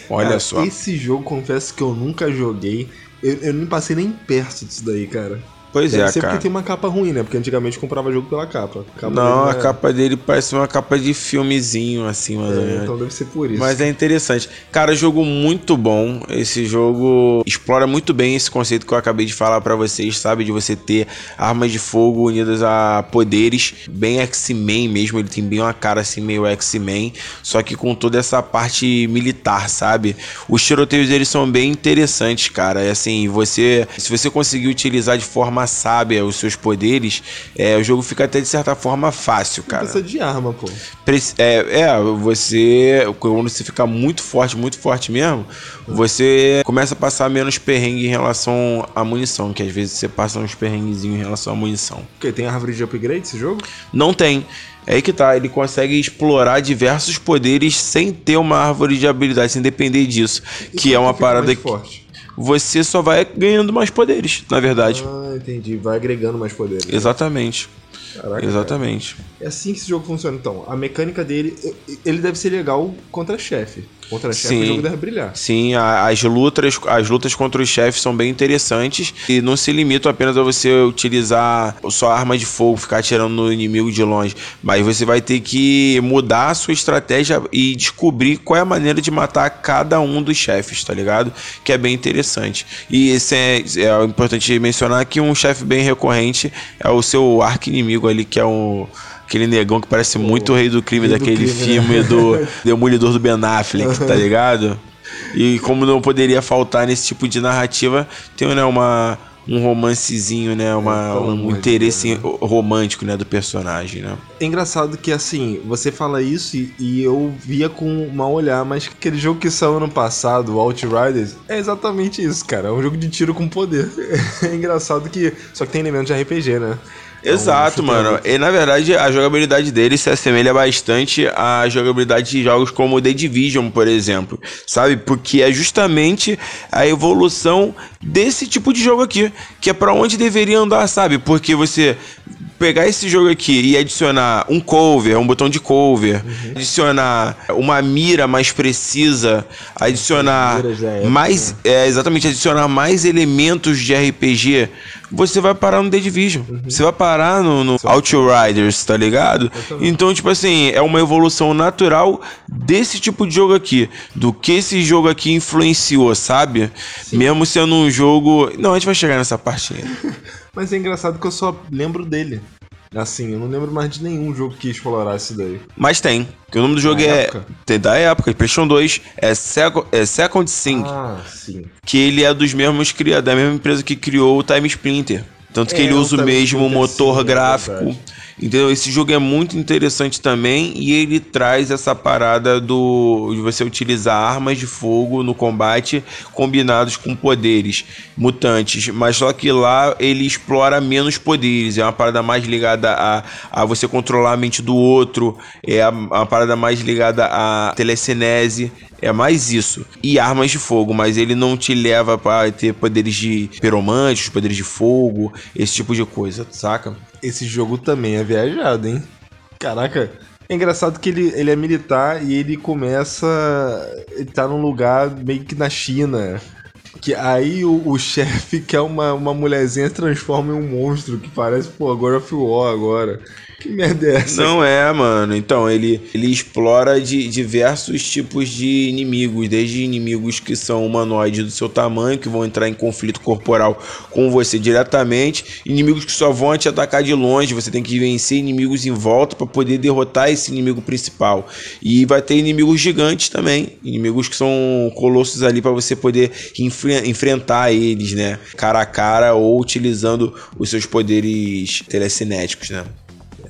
Olha Cara, só. Esse jogo, confesso que eu nunca joguei. Eu, eu nem passei nem perto disso daí, cara. Pois Deve é, ser cara. porque tem uma capa ruim, né? Porque antigamente comprava jogo pela capa. capa Não, a capa dele parece uma capa de filmezinho, assim, mais ou É, menos. então deve ser por isso. Mas é interessante. Cara, jogo muito bom. Esse jogo explora muito bem esse conceito que eu acabei de falar pra vocês, sabe? De você ter armas de fogo unidas a poderes, bem X-Men mesmo. Ele tem bem uma cara assim, meio X-Men, só que com toda essa parte militar, sabe? Os tiroteios deles são bem interessantes, cara. É assim, você, se você conseguir utilizar de forma sábia os seus poderes, é, o jogo fica até de certa forma fácil, cara. Precisa de arma, pô. É, é, você. Quando você fica muito forte, muito forte mesmo, você começa a passar menos perrengue em relação à munição, que às vezes você passa uns perrenguezinhos em relação à munição. Porque tem árvore de upgrade esse jogo? Não tem. É aí que tá, ele consegue explorar diversos poderes sem ter uma árvore de habilidade, sem depender disso. que é uma parada que forte. Você só vai ganhando mais poderes, na verdade. Ah, entendi. Vai agregando mais poderes. Exatamente. Caraca, Exatamente. É assim que esse jogo funciona, então. A mecânica dele, ele deve ser legal contra chefe. Contra chefe Sim. o jogo deve brilhar. Sim, a- as lutas, as lutas contra os chefes são bem interessantes e não se limitam apenas a você utilizar só arma de fogo, ficar atirando no inimigo de longe, mas você vai ter que mudar a sua estratégia e descobrir qual é a maneira de matar cada um dos chefes, tá ligado? Que é bem interessante. E esse é, é importante mencionar que um chefe bem recorrente é o seu arco inimigo ali, que é o Aquele negão que parece muito o rei do crime Rei do daquele crime, né? filme do *laughs* Demolidor do Ben Affleck, tá ligado? E como não poderia faltar nesse tipo de narrativa, tem né, uma, um romancezinho, né? Uma, pelo um interesse romântico né, do personagem, né? É engraçado que, assim, você fala isso e, e eu via com um mau olhar, mas aquele jogo que saiu ano passado, o Outriders, é exatamente isso, cara. É um jogo de tiro com poder. *laughs* É engraçado que. Só que tem elemento de RPG, né? É Exato, mano. E na verdade, a jogabilidade dele se assemelha bastante à jogabilidade de jogos como The Division, por exemplo. Sabe? Porque é justamente a evolução desse tipo de jogo aqui, que é pra onde deveria andar, sabe? Porque você pegar esse jogo aqui e adicionar um cover, um botão de cover, adicionar uma mira mais precisa, adicionar época, mais, é, exatamente, adicionar mais elementos de RPG, você vai parar no The Division. Você vai parar no, no Outriders, tá ligado? Então, tipo assim, é uma evolução natural desse tipo de jogo aqui. Do que esse jogo aqui influenciou, sabe? Mesmo sendo um jogo. Não, a gente vai chegar nessa parte ainda. *laughs* Mas é engraçado que eu só lembro dele. Assim, eu não lembro mais de nenhum jogo que explorasse isso daí. Mas tem. Que o nome do jogo Da é. época? Tem da época, PlayStation 2. É, Seco, é Second Sync. Ah, sim. que ele é dos mesmos criadores, da mesma empresa que criou o Time Splinter. Tanto que É, ele usa o mesmo motor sim, é gráfico. verdade. Entendeu? Esse jogo é muito interessante também e ele traz essa parada do de você utilizar armas de fogo no combate combinados com poderes mutantes, mas só que lá ele explora menos poderes, é uma parada mais ligada a, a você controlar a mente do outro, é a- parada mais ligada a telecinese, é mais isso. E armas de fogo, mas ele não te leva pra ter poderes de piromante, poderes de fogo, esse tipo de coisa, saca? Esse jogo também é viajado, hein? Caraca. É engraçado que ele, ele é militar e ele começa. Ele tá num lugar meio que na China. Que aí o, o *laughs* chefe, que é uma, uma mulherzinha, transforma em um monstro que parece, pô, God of War agora. Que merda é essa? Não é, mano. Então, ele, ele explora de diversos tipos de inimigos, desde inimigos que são humanoides do seu tamanho, que vão entrar em conflito corporal com você diretamente, inimigos que só vão te atacar de longe, você tem que vencer inimigos em volta para poder derrotar esse inimigo principal. E vai ter inimigos gigantes também, inimigos que são colossos ali para você poder enfre enfrentar eles, né? Cara a cara ou utilizando os seus poderes telecinéticos, né?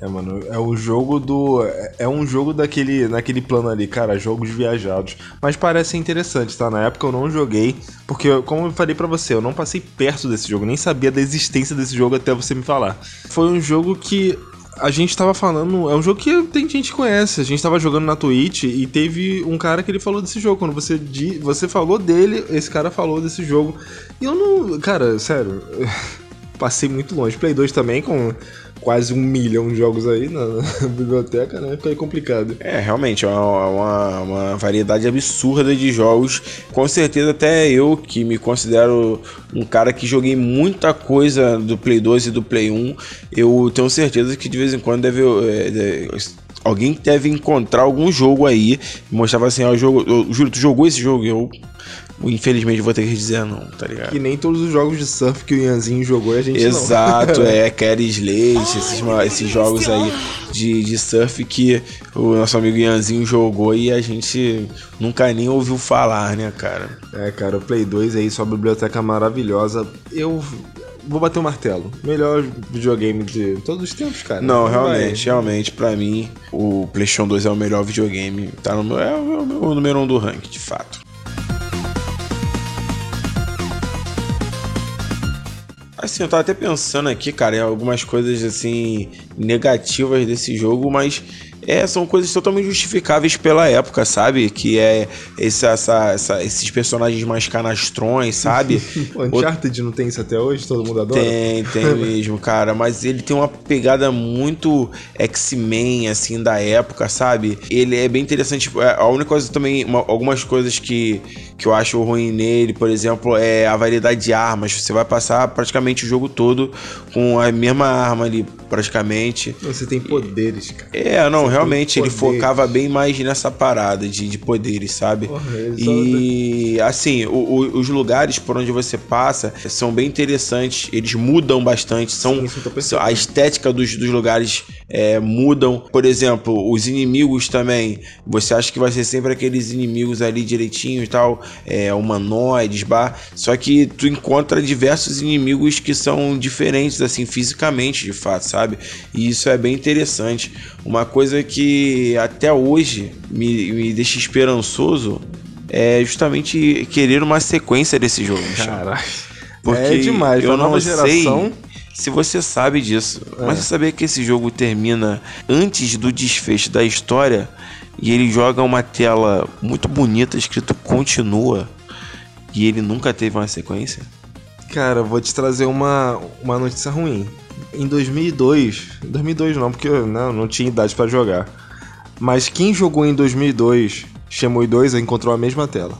É, mano, é o jogo do. é- É um jogo daquele, naquele plano ali, cara, jogos viajados. Mas parece interessante, tá? Na época eu não joguei, porque, como eu falei pra você, eu não passei perto desse jogo, nem sabia da existência desse jogo até você me falar. Foi um jogo que a gente tava falando. É um jogo que tem gente que conhece. A gente tava jogando na Twitch e teve um cara que ele falou desse jogo. Quando você, di- você falou dele, esse cara falou desse jogo. E eu não. Cara, sério. *laughs* Passei muito longe. Play 2 também, com quase um milhão de jogos aí na, na *laughs* biblioteca, né? Fica aí complicado. É, realmente, é uma, uma, uma variedade absurda de jogos. Com certeza, até eu, que me considero um cara que joguei muita coisa do Play 2 e do Play 1, eu tenho certeza que de vez em quando deve. é, deve- Alguém deve encontrar algum jogo aí mostrava assim, ó, jogo. Júlio, tu jogou esse jogo? Eu, infelizmente, vou ter que dizer não, tá ligado? Que nem todos os jogos de surf que o Ianzinho jogou e a gente Exato, não. *laughs* é, Carry Slate, esses, esses jogos aí de, de surf que o nosso amigo Ianzinho jogou e a gente nunca nem ouviu falar, né, cara? É, cara, o Play 2 aí, sua biblioteca maravilhosa. Eu vou bater o martelo. Melhor videogame de todos os tempos, cara. Não, realmente, realmente, pra mim, o PlayStation 2 é o melhor videogame, tá no meu, é o meu, meu número um do ranking, de fato. Assim, eu tava até pensando aqui, cara, em algumas coisas assim negativas desse jogo, mas é, são coisas totalmente justificáveis pela época, sabe? Que é esse, essa, essa- esses personagens mais canastrões, sabe? *laughs* O Uncharted não tem isso até hoje? Todo mundo adora? Tem, tem *laughs* mesmo, cara. Mas ele tem uma pegada muito X-Men, assim, da época, sabe? Ele é bem interessante. É, A única coisa também, uma- algumas coisas que, que eu acho ruim nele, por exemplo, é a variedade de armas. Você vai passar praticamente o jogo todo com a mesma arma ali, praticamente. Você tem poderes, cara. É, não, realmente ele focava bem mais nessa parada de, de poderes, sabe? Porra, E assim, o- o- os lugares por onde você passa são bem interessantes, eles mudam bastante, são, Sim, a estética dos, dos lugares é, mudam. Por exemplo, os inimigos também, você acha que vai ser sempre aqueles inimigos ali direitinho e tal, é, humanoides, bar, só que tu encontra diversos inimigos que são diferentes, assim, fisicamente, de fato, sabe? E isso é bem interessante. Uma coisa que até hoje me, me deixa esperançoso é justamente querer uma sequência desse jogo. Caralho. Porque é demais, eu não nova geração. sei se você sabe disso, mas você sabia que esse jogo termina antes do desfecho da história e ele joga uma tela muito bonita escrito continua e ele nunca teve uma sequência? Cara, eu vou te trazer uma, uma notícia ruim. Em 2002, 2002 não, porque eu não, não tinha idade pra jogar. Mas quem jogou em 2002, Shenmue 2, encontrou a mesma tela.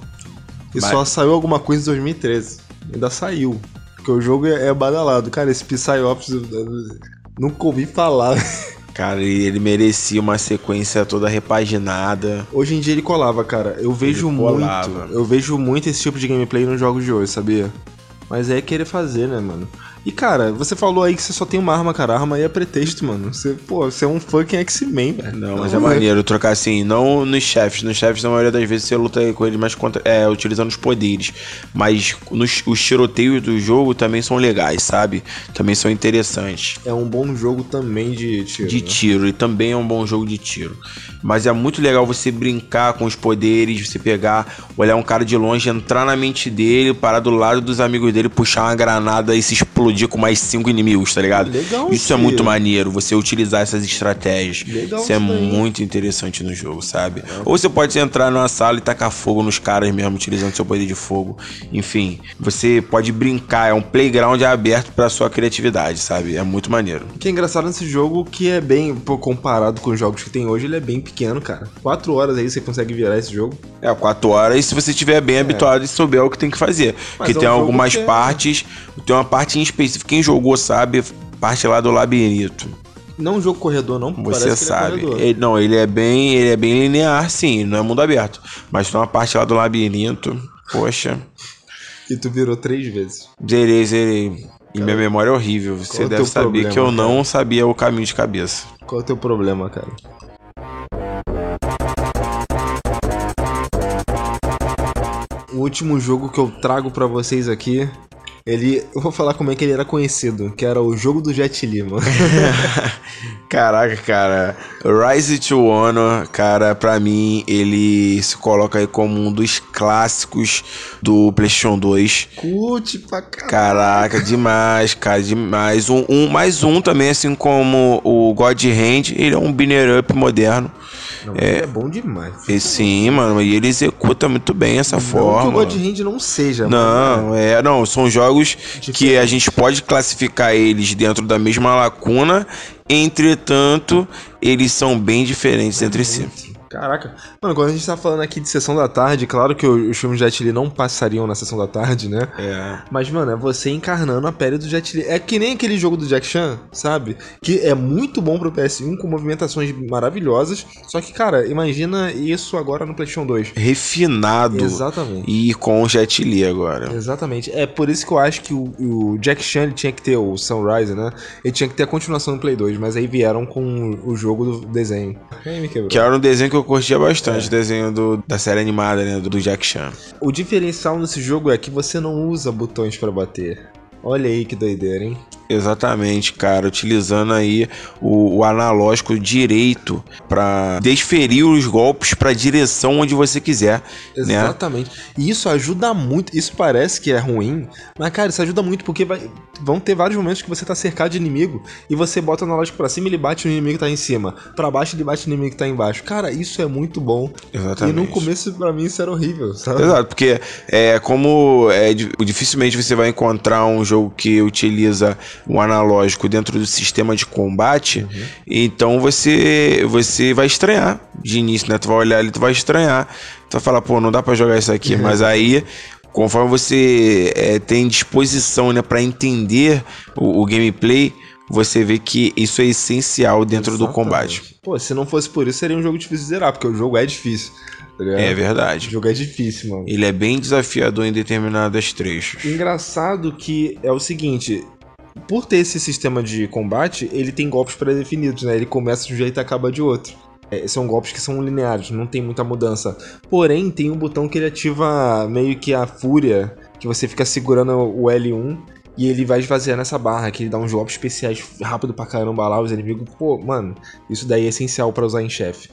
E Mas- só saiu alguma coisa em 2013. Ainda saiu. Porque o jogo é, é badalado. Cara, esse Psyops nunca ouvi falar. *laughs* Cara, ele merecia uma sequência toda repaginada. Hoje em dia ele colava, cara. Eu vejo muito. Eu vejo muito esse tipo de gameplay nos jogos de hoje, sabia? Mas é querer fazer, né, mano? E, cara, você falou aí que você só tem uma arma, cara. A arma aí é pretexto, mano. Você, pô, você é um fucking X-Men, velho. Não, mas é maneiro trocar assim, não nos chefes. Nos chefes, na maioria das vezes, você luta com eles mais contra, é, utilizando os poderes. Mas nos, os tiroteios do jogo também são legais, sabe? Também são interessantes. É um bom jogo também de tiro. De né? tiro, e também é um bom jogo de tiro. Mas é muito legal você brincar com os poderes, você pegar, olhar um cara de longe, entrar na mente dele, parar do lado dos amigos dele, puxar uma granada e se explodir com mais cinco inimigos, tá ligado? Legal Isso é muito maneiro, você utilizar essas estratégias. Legal isso é muito interessante no jogo, sabe? Ou você pode entrar numa sala e tacar fogo nos caras mesmo, utilizando seu poder de fogo. Enfim, você pode brincar, é um playground aberto pra sua criatividade, sabe? É muito maneiro. O que é engraçado nesse jogo, que é bem, pô, comparado com os jogos que tem hoje, ele é bem pequeno, cara. Quatro horas aí você consegue virar esse jogo. É, quatro horas se você estiver bem habituado e souber o que tem que fazer. Porque é um tem algumas que é- partes, tem uma parte em específico, quem jogou sabe, parte lá do labirinto. Não um jogo corredor, não. Você que ele é sabe. Ele- não, ele é bem. Ele é bem linear, sim, não é mundo aberto. Mas tem uma parte lá do labirinto. Poxa. E tu virou três vezes. Zerei, zerei. E minha memória é horrível. Você é deve saber problema, que eu não cara? sabia o caminho de cabeça. Qual é o teu problema, cara? O último jogo que eu trago pra vocês aqui, ele, eu vou falar como é que ele era conhecido, que era o jogo do Jet Li, mano. *laughs* Caraca, cara. Rise to Honor, cara, pra mim, ele se coloca aí como um dos clássicos do PlayStation 2. Curte pra caralho. Caraca, demais, cara, demais. Um, um- mais um também, assim como o God Hand, ele é um binner up moderno. Não, ele é bom demais. E sim, mano, e ele executa muito bem essa Não que o forma. God Hand não seja, mano. Não, é, não, são jogos que a gente pode classificar eles dentro da mesma lacuna, entretanto, eles são bem diferentes entre si. Caraca. Mano, quando a gente tá falando aqui de sessão da tarde, claro que os filmes de Jet Li não passariam na sessão da tarde, né? É. Mas, mano, é você encarnando a pele do Jet Li. É que nem aquele jogo do Jack Chan, sabe? Que é muito bom pro PS1, com movimentações maravilhosas. Só que, cara, imagina isso agora no PlayStation 2. Refinado Exatamente. e com o Jet Li agora. Exatamente. É por isso que eu acho que o, o Jack Chan tinha que ter o Sunrise, né? Ele tinha que ter a continuação do Play 2, mas aí vieram com o jogo do desenho. Aí me quebrou. Que era um desenho que eu curtia bastante, o desenho do, da série animada, né? Do, Jack Chan. O diferencial nesse jogo é que você não usa botões pra bater. Olha aí que doideira, hein? Exatamente, cara, utilizando aí o, o analógico direito pra desferir os golpes pra direção onde você quiser, né? Exatamente. E isso ajuda muito. Isso parece que é ruim, mas, cara, isso ajuda muito porque vai- vão ter vários momentos que você tá cercado de inimigo e você bota o analógico pra cima e ele bate no inimigo que tá em cima. Pra baixo ele bate no inimigo que tá embaixo. Cara, isso é muito bom. Exatamente. E no começo, pra mim, isso era horrível, sabe? Exato, porque é como é, di- dificilmente você vai encontrar um jogo que utiliza o analógico dentro do sistema de combate, então você você vai estranhar de início, né? Tu vai olhar ali, tu vai estranhar, tu vai falar, pô, não dá pra jogar isso aqui, mas aí conforme você é, tem disposição, né, para entender o, o gameplay, você vê que isso é essencial dentro do Exatamente. combate. Pô, se não fosse por isso, seria um jogo difícil de zerar, porque o jogo é difícil. Tá? É O verdade. jogo é difícil, mano. Ele é bem desafiador em determinadas trechos. Engraçado que é o seguinte. Por ter esse sistema de combate, ele tem golpes pré-definidos, né? Ele começa de um jeito e acaba de outro. É, são golpes que são lineares, não tem muita mudança. Porém, tem um botão que ele ativa meio que a fúria, que você fica segurando o L1 e ele vai esvaziando essa barra, que ele dá uns golpes especiais rápido pra caramba lá, os inimigos. Pô, mano, isso daí é essencial pra usar em chefe.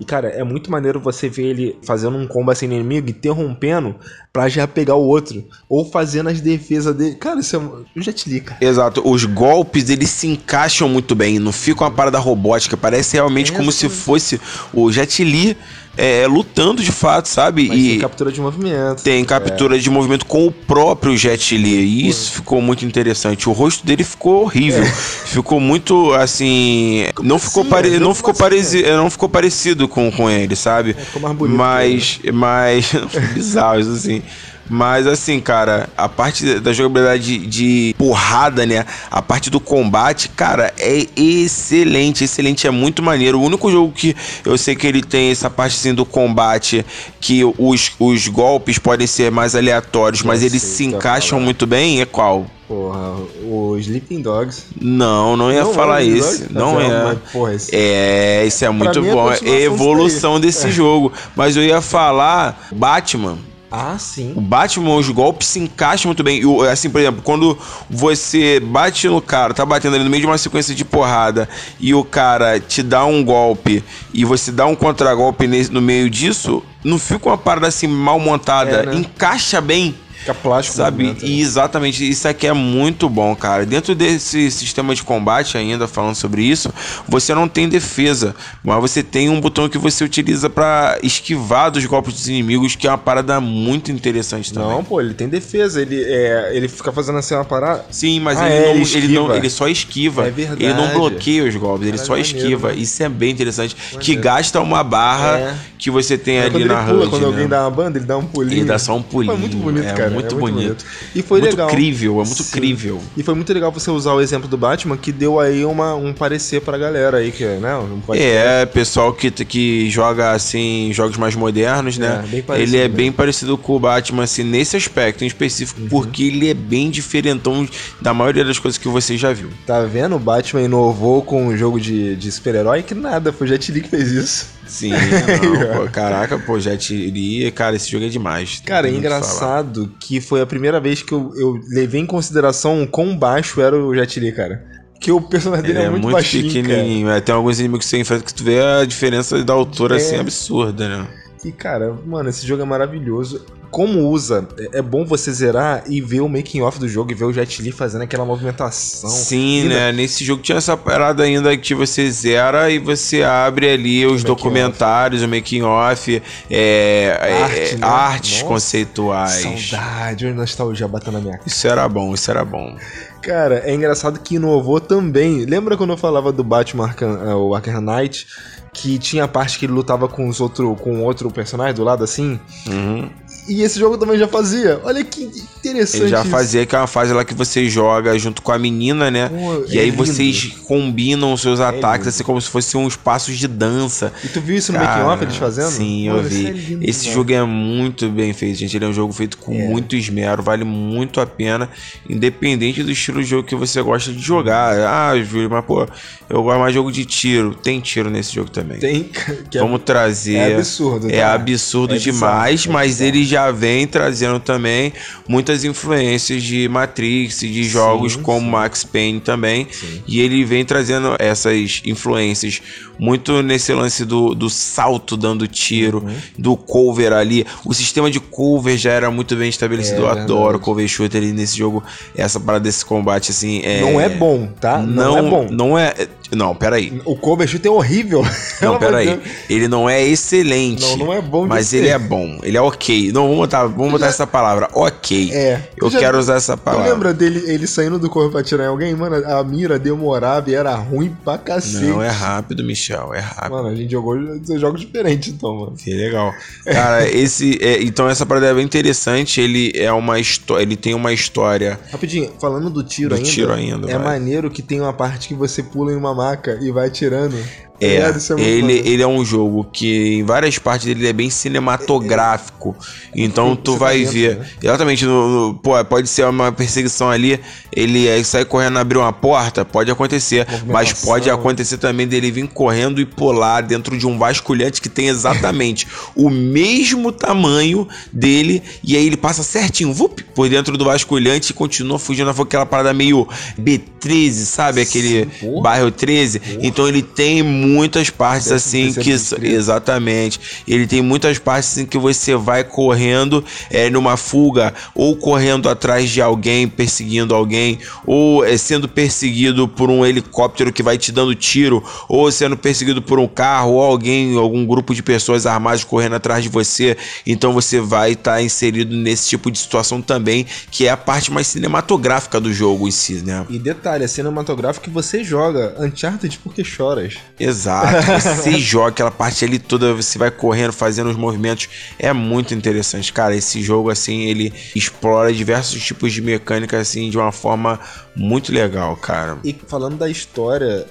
E, cara, é muito maneiro você ver ele fazendo um combo assim no inimigo, interrompendo pra já pegar o outro. Ou fazendo as defesas dele. Cara, isso é. Já te li, cara. Exato, os golpes eles se encaixam muito bem, não fica uma parada robótica, parece realmente É, como se fosse o Jet Li é, lutando de fato, sabe? Mas e tem captura de movimento. tem captura de movimento com o próprio Jet Li, e isso ficou muito interessante. O rosto dele ficou horrível, ficou muito assim, não ficou, pare... é, não ficou uma parecido, não ficou parecido com, com ele, sabe? ficou mais bonito Mas, mas *laughs* bizarro isso assim. Mas assim, cara, a parte da jogabilidade de, de porrada, né? A parte do combate, cara, é excelente, excelente, é muito maneiro. O único jogo que eu sei que ele tem essa parte assim do combate, que os, os golpes podem ser mais aleatórios, mas Eu eles sei se encaixam falar. muito bem, é qual? Porra, o Sleeping Dogs. Não, não ia Não falar o esse. Sleeping Dogs? Não Mas é. mas, porra, esse. É, isso é muito é bom. É evolução desse *laughs* É. jogo. Mas eu ia falar Batman. Ah, O sim. Batman, os golpes se encaixam muito bem. E, o- assim, por exemplo, quando você bate no cara, tá batendo ali no meio de uma sequência de porrada, e o cara te dá um golpe e você dá um contragolpe no meio disso, não fica uma parada assim mal montada. É, né? Encaixa bem. Fica plástico. Sabe? né? E exatamente, isso aqui é muito bom, cara. Dentro desse sistema de combate, ainda falando sobre isso, você não tem defesa, mas você tem um botão que você utiliza pra esquivar dos golpes dos inimigos, que é uma parada muito interessante também. Não, pô, ele tem defesa. Ele, é, ele fica fazendo assim uma parada. Sim, mas Ah, ele, é, não, ele ele, não, ele só esquiva. É verdade. Ele não bloqueia os golpes, ele Caralho, só maneiro, esquiva. né? Isso é bem interessante. Que Maneiro. gasta uma barra É. que você tem É ali na pula, HUD, quando né? alguém dá uma banda, ele dá um pulinho. Ele dá só um pulinho. Pô, é muito bonito, é cara. muito, bonito. E foi muito legal. crível, é muito Sim. crível. E foi muito legal você usar o exemplo do Batman, que deu aí uma, um parecer pra galera aí, que, né? Pode É, pessoal que, que joga assim, jogos mais modernos, né? É, parecido ele é mesmo. bem parecido com o Batman, assim, nesse aspecto em específico, Uhum. porque ele é bem diferentão da maioria das coisas que você já viu. Tá vendo? O Batman inovou com um jogo de, de super-herói que nada, foi o Jet Li que fez isso. Sim, *laughs* não, pô, caraca, pô, já iria. Cara, esse jogo é demais. Cara, é Tem muito o que engraçado que foi a primeira vez que eu, eu levei em consideração o quão baixo era o Jet Li, cara. Que o personagem Ele dele é, é, muito, muito baixinho, pequenininho. É, tem alguns inimigos que você enfrenta que tu vê a diferença da altura, É. assim, absurda, né? E, cara, mano, esse jogo é maravilhoso. Como usa, é é bom você zerar e ver o making off do jogo e ver o Jet Li fazendo aquela movimentação. Sim, né? Nesse jogo tinha essa parada ainda que você zera e você abre ali os making documentários, o making off, é, é, Arte, né? artes Nossa, conceituais. Saudade, uma nostalgia batendo na minha cara. Isso era bom, isso era bom. Cara, é engraçado que inovou também. Lembra quando eu falava do Batman Arkham, eh, o Arkham Knight? Que tinha a parte que ele lutava com os outro, com outro personagem do lado assim? Uhum. E esse jogo também já fazia. Olha que interessante. Ele já isso. fazia aquela fase lá que você joga junto com a menina, né? Pô, E é aí lindo. É vocês combinam os seus ataques, lindo. assim, como se fossem uns passos de dança. E tu viu isso no Cara, making off eles fazendo? Sim, Mano, eu vi. é lindo Esse demais. jogo é muito bem feito, gente. Ele é um jogo feito com É. muito esmero, vale muito a pena, independente do estilo de jogo que você gosta de jogar. Ah, Júlio, mas pô, eu gosto mais de jogo de tiro. Tem tiro nesse jogo também. Tem. *laughs* Que é, Vamos trazer. é absurdo. É tá? absurdo É demais, bizarro, é mas ele já vem trazendo também muitas influências de Matrix, de jogos Sim, como sim. Max Payne também. Sim. E ele vem trazendo essas influências muito nesse lance do, do salto dando tiro, Uhum. do cover ali. O sistema de cover já era muito bem estabelecido. É Eu adoro verdade. cover shooter e nesse jogo, essa parada desse combate assim. É... Não é bom, tá? Não, Não, é bom. Não é. Não, peraí. O cover shoot é horrível. *laughs* Não, peraí. Ele não é excelente. Não, não é bom de Mas ser. ele é bom. Ele é ok. Não, vamos botar, vamos botar essa palavra. Ok. É. Eu Tu já- quero usar essa Tu palavra. lembra dele ele saindo do corpo pra atirar em alguém? Mano, a mira demorava e era ruim pra cacete. Não, é rápido, Michel. É rápido. Mano, a gente jogou jogos diferentes então, mano. Que legal. Cara, esse. é, então essa parada é bem interessante. Ele é uma história. Ele tem uma história. Rapidinho, falando do tiro Do ainda. tiro ainda, É vai. maneiro que tem uma parte que você pula em uma maca e vai atirando. É, muito ele, ele é um jogo que em várias partes dele é bem cinematográfico. Então tu Você vai tá dentro, ver. né? Exatamente, no, no- pô, pode ser uma perseguição ali, ele sai correndo abrir uma porta, pode acontecer. Mas pode acontecer também dele vir correndo e pular dentro de um vasculhante que tem exatamente *laughs* o mesmo tamanho dele. E aí ele passa certinho, vup, por dentro do vasculhante e continua fugindo. Foi aquela parada meio B13, sabe? Aquele porra. bairro 13. Então ele tem muitas partes assim que. sido B13. Exatamente. Ele tem muitas partes assim que você vai correndo é, numa fuga, ou correndo atrás de alguém, perseguindo alguém, ou é, sendo perseguido por um helicóptero que vai te dando tiro, ou sendo perseguido por um carro, ou alguém, algum grupo de pessoas armadas correndo atrás de você. Então você vai estar inserido nesse tipo de situação também, que é a parte mais cinematográfica do jogo em si, né? E detalhe, é cinematográfico que você joga Uncharted porque choras. Exato. *laughs* Você joga aquela parte ali toda, você vai correndo, fazendo os movimentos. É muito interessante, cara. Esse jogo, assim, ele explora diversos tipos de mecânica, assim, de uma forma muito legal, cara. E falando da história,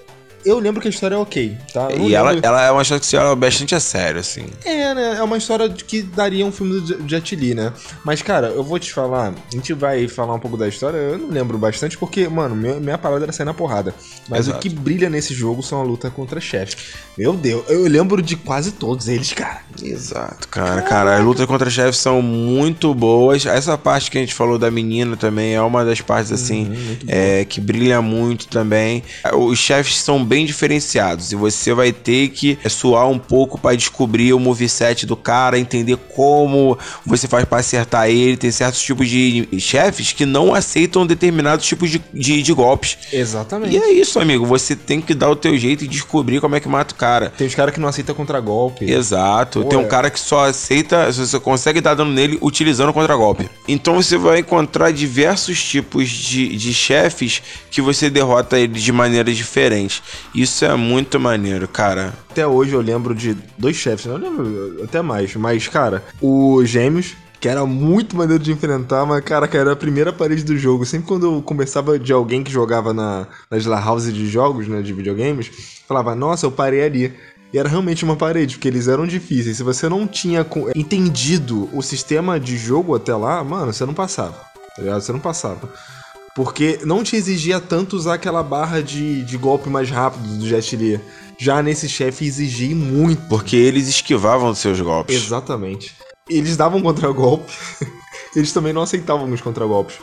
eu lembro que a história é ok, tá? E ela, ela é uma história que se olha bastante a sério, assim. É, né? É uma história que daria um filme do Jet Li, né? Mas, cara, eu vou te falar, a gente vai falar um pouco da história, eu não lembro bastante, porque, mano, minha, minha parada era sair na porrada. Mas Exato. o que brilha nesse jogo são a luta contra chefe. Meu Deus, eu lembro de quase todos eles, cara. Exato, cara. Cara, as lutas contra chefes são muito boas. Essa parte que a gente falou da menina também é uma das partes, assim, muito é, que brilha muito também. Os chefes são bem diferenciados e você vai ter que suar um pouco pra descobrir o moveset do cara, entender como você faz pra acertar ele. Tem certos tipos de chefes que não aceitam determinados tipos de, de, de golpes. Exatamente. E é isso, amigo. Você tem que dar o teu jeito e descobrir como é que mata o cara. Tem os caras que não aceitam contra-golpe. Exato. Pô, Tem um é. cara que só aceita, você consegue dar dano nele utilizando contra-golpe. Então você vai encontrar diversos tipos de, de chefes que você derrota eles de maneiras diferentes. Isso é muito maneiro, cara. Até hoje eu lembro de dois chefes, eu lembro até mais, mas, cara, o Gêmeos, que era muito maneiro de enfrentar, mas, cara, que era a primeira parede do jogo. Sempre quando eu conversava de alguém que jogava na, nas la house de jogos, né, de videogames, falava, nossa, eu parei ali. E era realmente uma parede, porque eles eram difíceis. Se você não tinha entendido o sistema de jogo até lá, mano, você não passava. Tá ligado? Você não passava. Porque não te exigia tanto usar aquela barra de, de golpe mais rápido do Jet Li. Já nesse chefe exigia muito. Porque eles esquivavam dos seus golpes. Exatamente. Eles davam contra-golpe. *laughs* eles também não aceitavam os contra-golpes.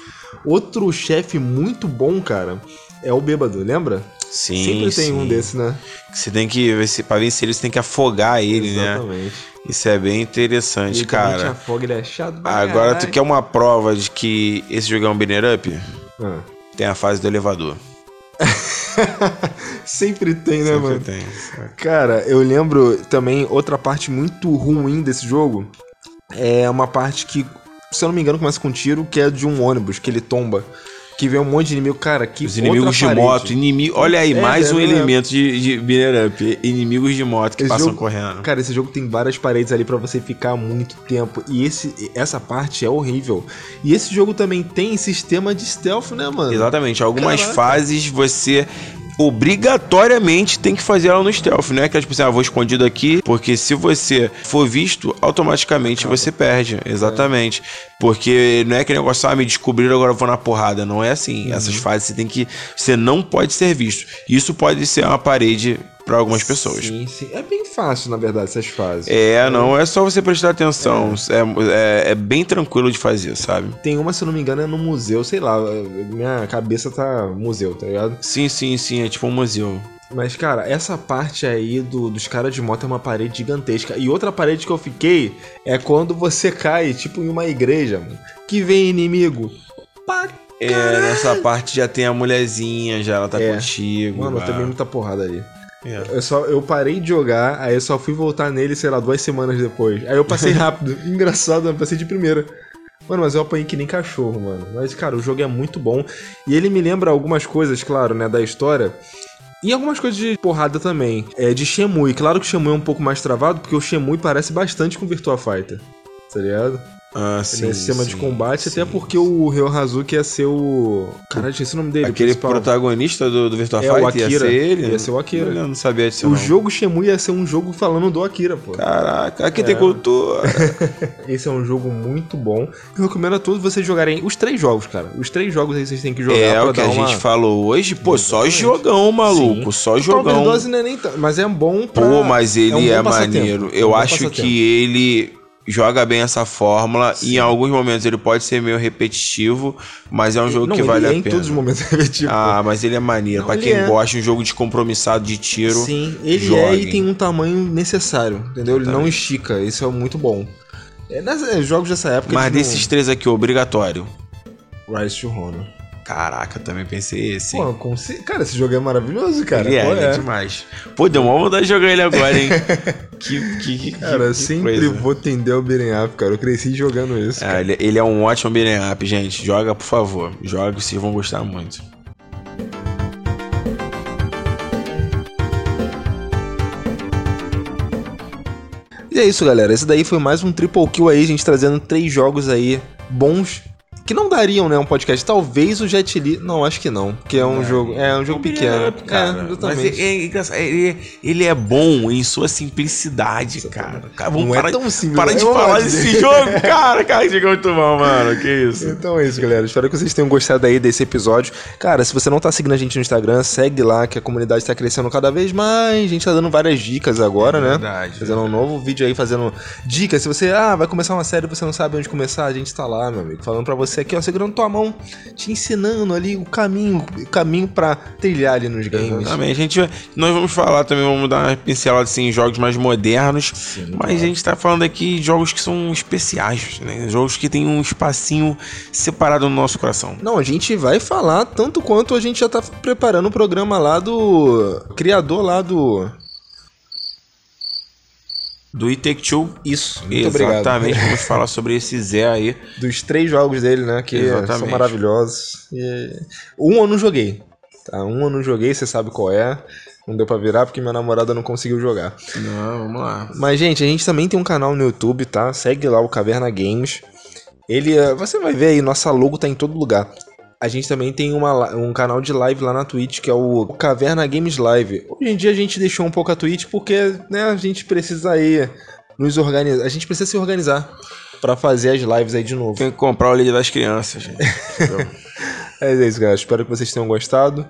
Outro chefe muito bom, cara, é o bêbado, lembra? Sim, Sempre tem sim. um desse, né? Você tem que, pra vencer ele, você tem que afogar ele, né? Exatamente. Isso é bem interessante, Ele cara. afoga, ele é chato Agora, tu quer uma prova de que esse jogo é um banner up? Ah. Tem a fase do elevador. *laughs* Sempre tem, né, Sempre mano? tem. Cara, eu lembro também outra parte muito ruim desse jogo. É uma parte que, se eu não me engano, começa com um tiro, que é de um ônibus, que ele tomba. Que vem um monte de inimigo. Cara, que Os inimigos de outra moto, parede. inimigo. Olha aí, É, mais é, um é. elemento de, de up. Inimigos de moto que Esse passam jogo- correndo. Cara, esse jogo tem várias paredes ali pra você ficar muito tempo. E esse, essa parte é horrível. E esse jogo também tem sistema de stealth, né, mano? Exatamente. Algumas Caraca. fases você obrigatoriamente tem que fazer ela no stealth, não é que tipo assim, ah, vou escondido aqui, porque se você for visto, automaticamente você perde. Exatamente. Porque não é aquele negócio, ah, me descobriram, agora eu vou na porrada. Não é assim. Essas fases você tem que. Você não pode ser visto. Isso pode ser uma parede para algumas pessoas. Sim, sim. É bem fácil, na verdade, essas fases. É, não, é só você prestar atenção. É, é, é bem tranquilo de fazer, sabe? Tem uma, se eu não me engano, é no museu, sei lá. Minha cabeça tá museu, tá ligado? Sim, sim, sim, é tipo um museu. Mas, cara, essa parte aí do, dos caras de moto é uma parede gigantesca. E outra parede que eu fiquei é quando você cai, tipo, em uma igreja, mano, que vem inimigo. É, nessa parte já tem a mulherzinha, já ela tá É. contigo. Mano, eu ah. tomei muita porrada ali. É. Eu, só, eu parei de jogar, aí eu só fui voltar nele, sei lá, duas semanas depois. Aí eu passei *laughs* rápido. Engraçado, eu passei de primeira. Mano, mas eu apanhei que nem cachorro, mano. Mas, cara, o jogo é muito bom. E ele me lembra algumas coisas, claro, né, da história. E algumas coisas de porrada também. É de Shemui. Claro que o Shemui é um pouco mais travado, porque o Shemui parece bastante com Virtua Fighter. Tá ligado? Ah, Sim, sistema de sim, combate, até sim. porque o Ryo Hazuki ia ser o. Caralho, esqueci o nome dele. Aquele principal. protagonista do, do Virtua É, o Fighter ia Akira. ser ele? Ia ser o Akira. Eu não sabia disso, O não. jogo Shemui ia ser um jogo falando do Akira, pô. Caraca, aqui É. tem cultura. *laughs* Esse é um jogo muito bom. Eu recomendo a todos vocês jogarem os três jogos, cara. Os três jogos aí vocês têm que jogar é o que a uma... gente falou hoje. Pô, só Exatamente. jogão, maluco. Sim. Só jogão. Não é nem mas é bom pra... Pô, mas ele um é, bom passatempo. maneiro. É um Eu bom acho que ele joga bem essa fórmula. E em alguns momentos ele pode ser meio repetitivo, mas é um jogo não, que vale é a em pena. todos os momentos *laughs* repetitivos. Ah, mas ele é maneiro. Não, pra ele quem é. gosta um jogo descompromissado de tiro. Sim, ele é joguem. e tem um tamanho necessário, entendeu? Ele não estica, isso é muito bom. É, nessa- é, jogos dessa época... Mas desses três aqui, obrigatório. não... Rise to Honor. Caraca, também pensei esse. Pô, com... cara, esse jogo é maravilhoso, cara. ele é, Pô, ele é demais. Pô, deu uma vontade de jogar ele agora, hein? *laughs* que, que, que, Cara, que sempre coisa. vou tender ao beat'em up, cara. Eu cresci jogando isso. É, ele, ele é um ótimo beat'em up, gente. Joga, por favor. Joga, vocês vão gostar muito. E é isso, galera. Esse daí foi mais um triple kill aí, a gente trazendo três jogos aí bons. Que não dariam, né, um podcast. Talvez o Jet Li... Não, acho que não. Porque é um jogo... É um jogo pequeno. cara. É, Mas é, é engraçado, ele, ele é bom em sua simplicidade, cara. cara vamos Não é parar, tão simples, Para é de uma falar desse jogo, cara. Cara, é muito bom, mano. Que isso. Então é isso, galera. Espero que vocês tenham gostado aí desse episódio. Cara, se você não tá seguindo a gente no Instagram, segue lá, que a comunidade tá crescendo cada vez mais. A gente tá dando várias dicas agora, né? Verdade. Fazendo um novo vídeo aí, fazendo dicas. Se você, ah, vai começar uma série e você não sabe onde começar, a gente tá lá, meu amigo. Falando pra você aqui, ó, segurando tua mão, te ensinando ali o caminho, o caminho pra trilhar ali nos games. Exatamente. A gente, nós vamos falar também, vamos dar uma pincelada assim, em jogos mais modernos. mas a gente tá falando aqui de jogos que são especiais, né? Jogos que tem um espacinho separado no nosso coração. Não, a gente vai falar tanto quanto a gente já tá preparando o programa lá do criador lá do. Do It Take Two. Isso, muito obrigado. Exatamente, vamos *laughs* falar sobre esse Zé aí. Dos três jogos dele, né? Que Exatamente. são maravilhosos. E... Um eu não joguei. Tá? Um eu não joguei, você sabe qual é. Não deu pra virar porque minha namorada não conseguiu jogar. Não, vamos lá. Mas, gente, a gente também tem um canal no YouTube, tá? Segue lá o Caverna Games. Ele, eh, você vai ver aí, nossa logo tá em todo lugar. A gente também tem uma, um canal de live lá na Twitch, que é o Caverna Games Live. Hoje em dia a gente deixou um pouco a Twitch porque né, a gente precisa aí nos organizar. A gente precisa se organizar para fazer as lives aí de novo. Tem que comprar o líder das crianças, gente. *laughs* é isso, galera. Espero que vocês tenham gostado.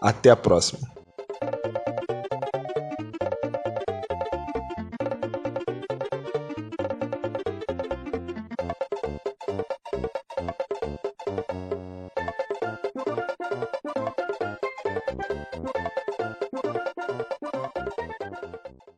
Até a próxima.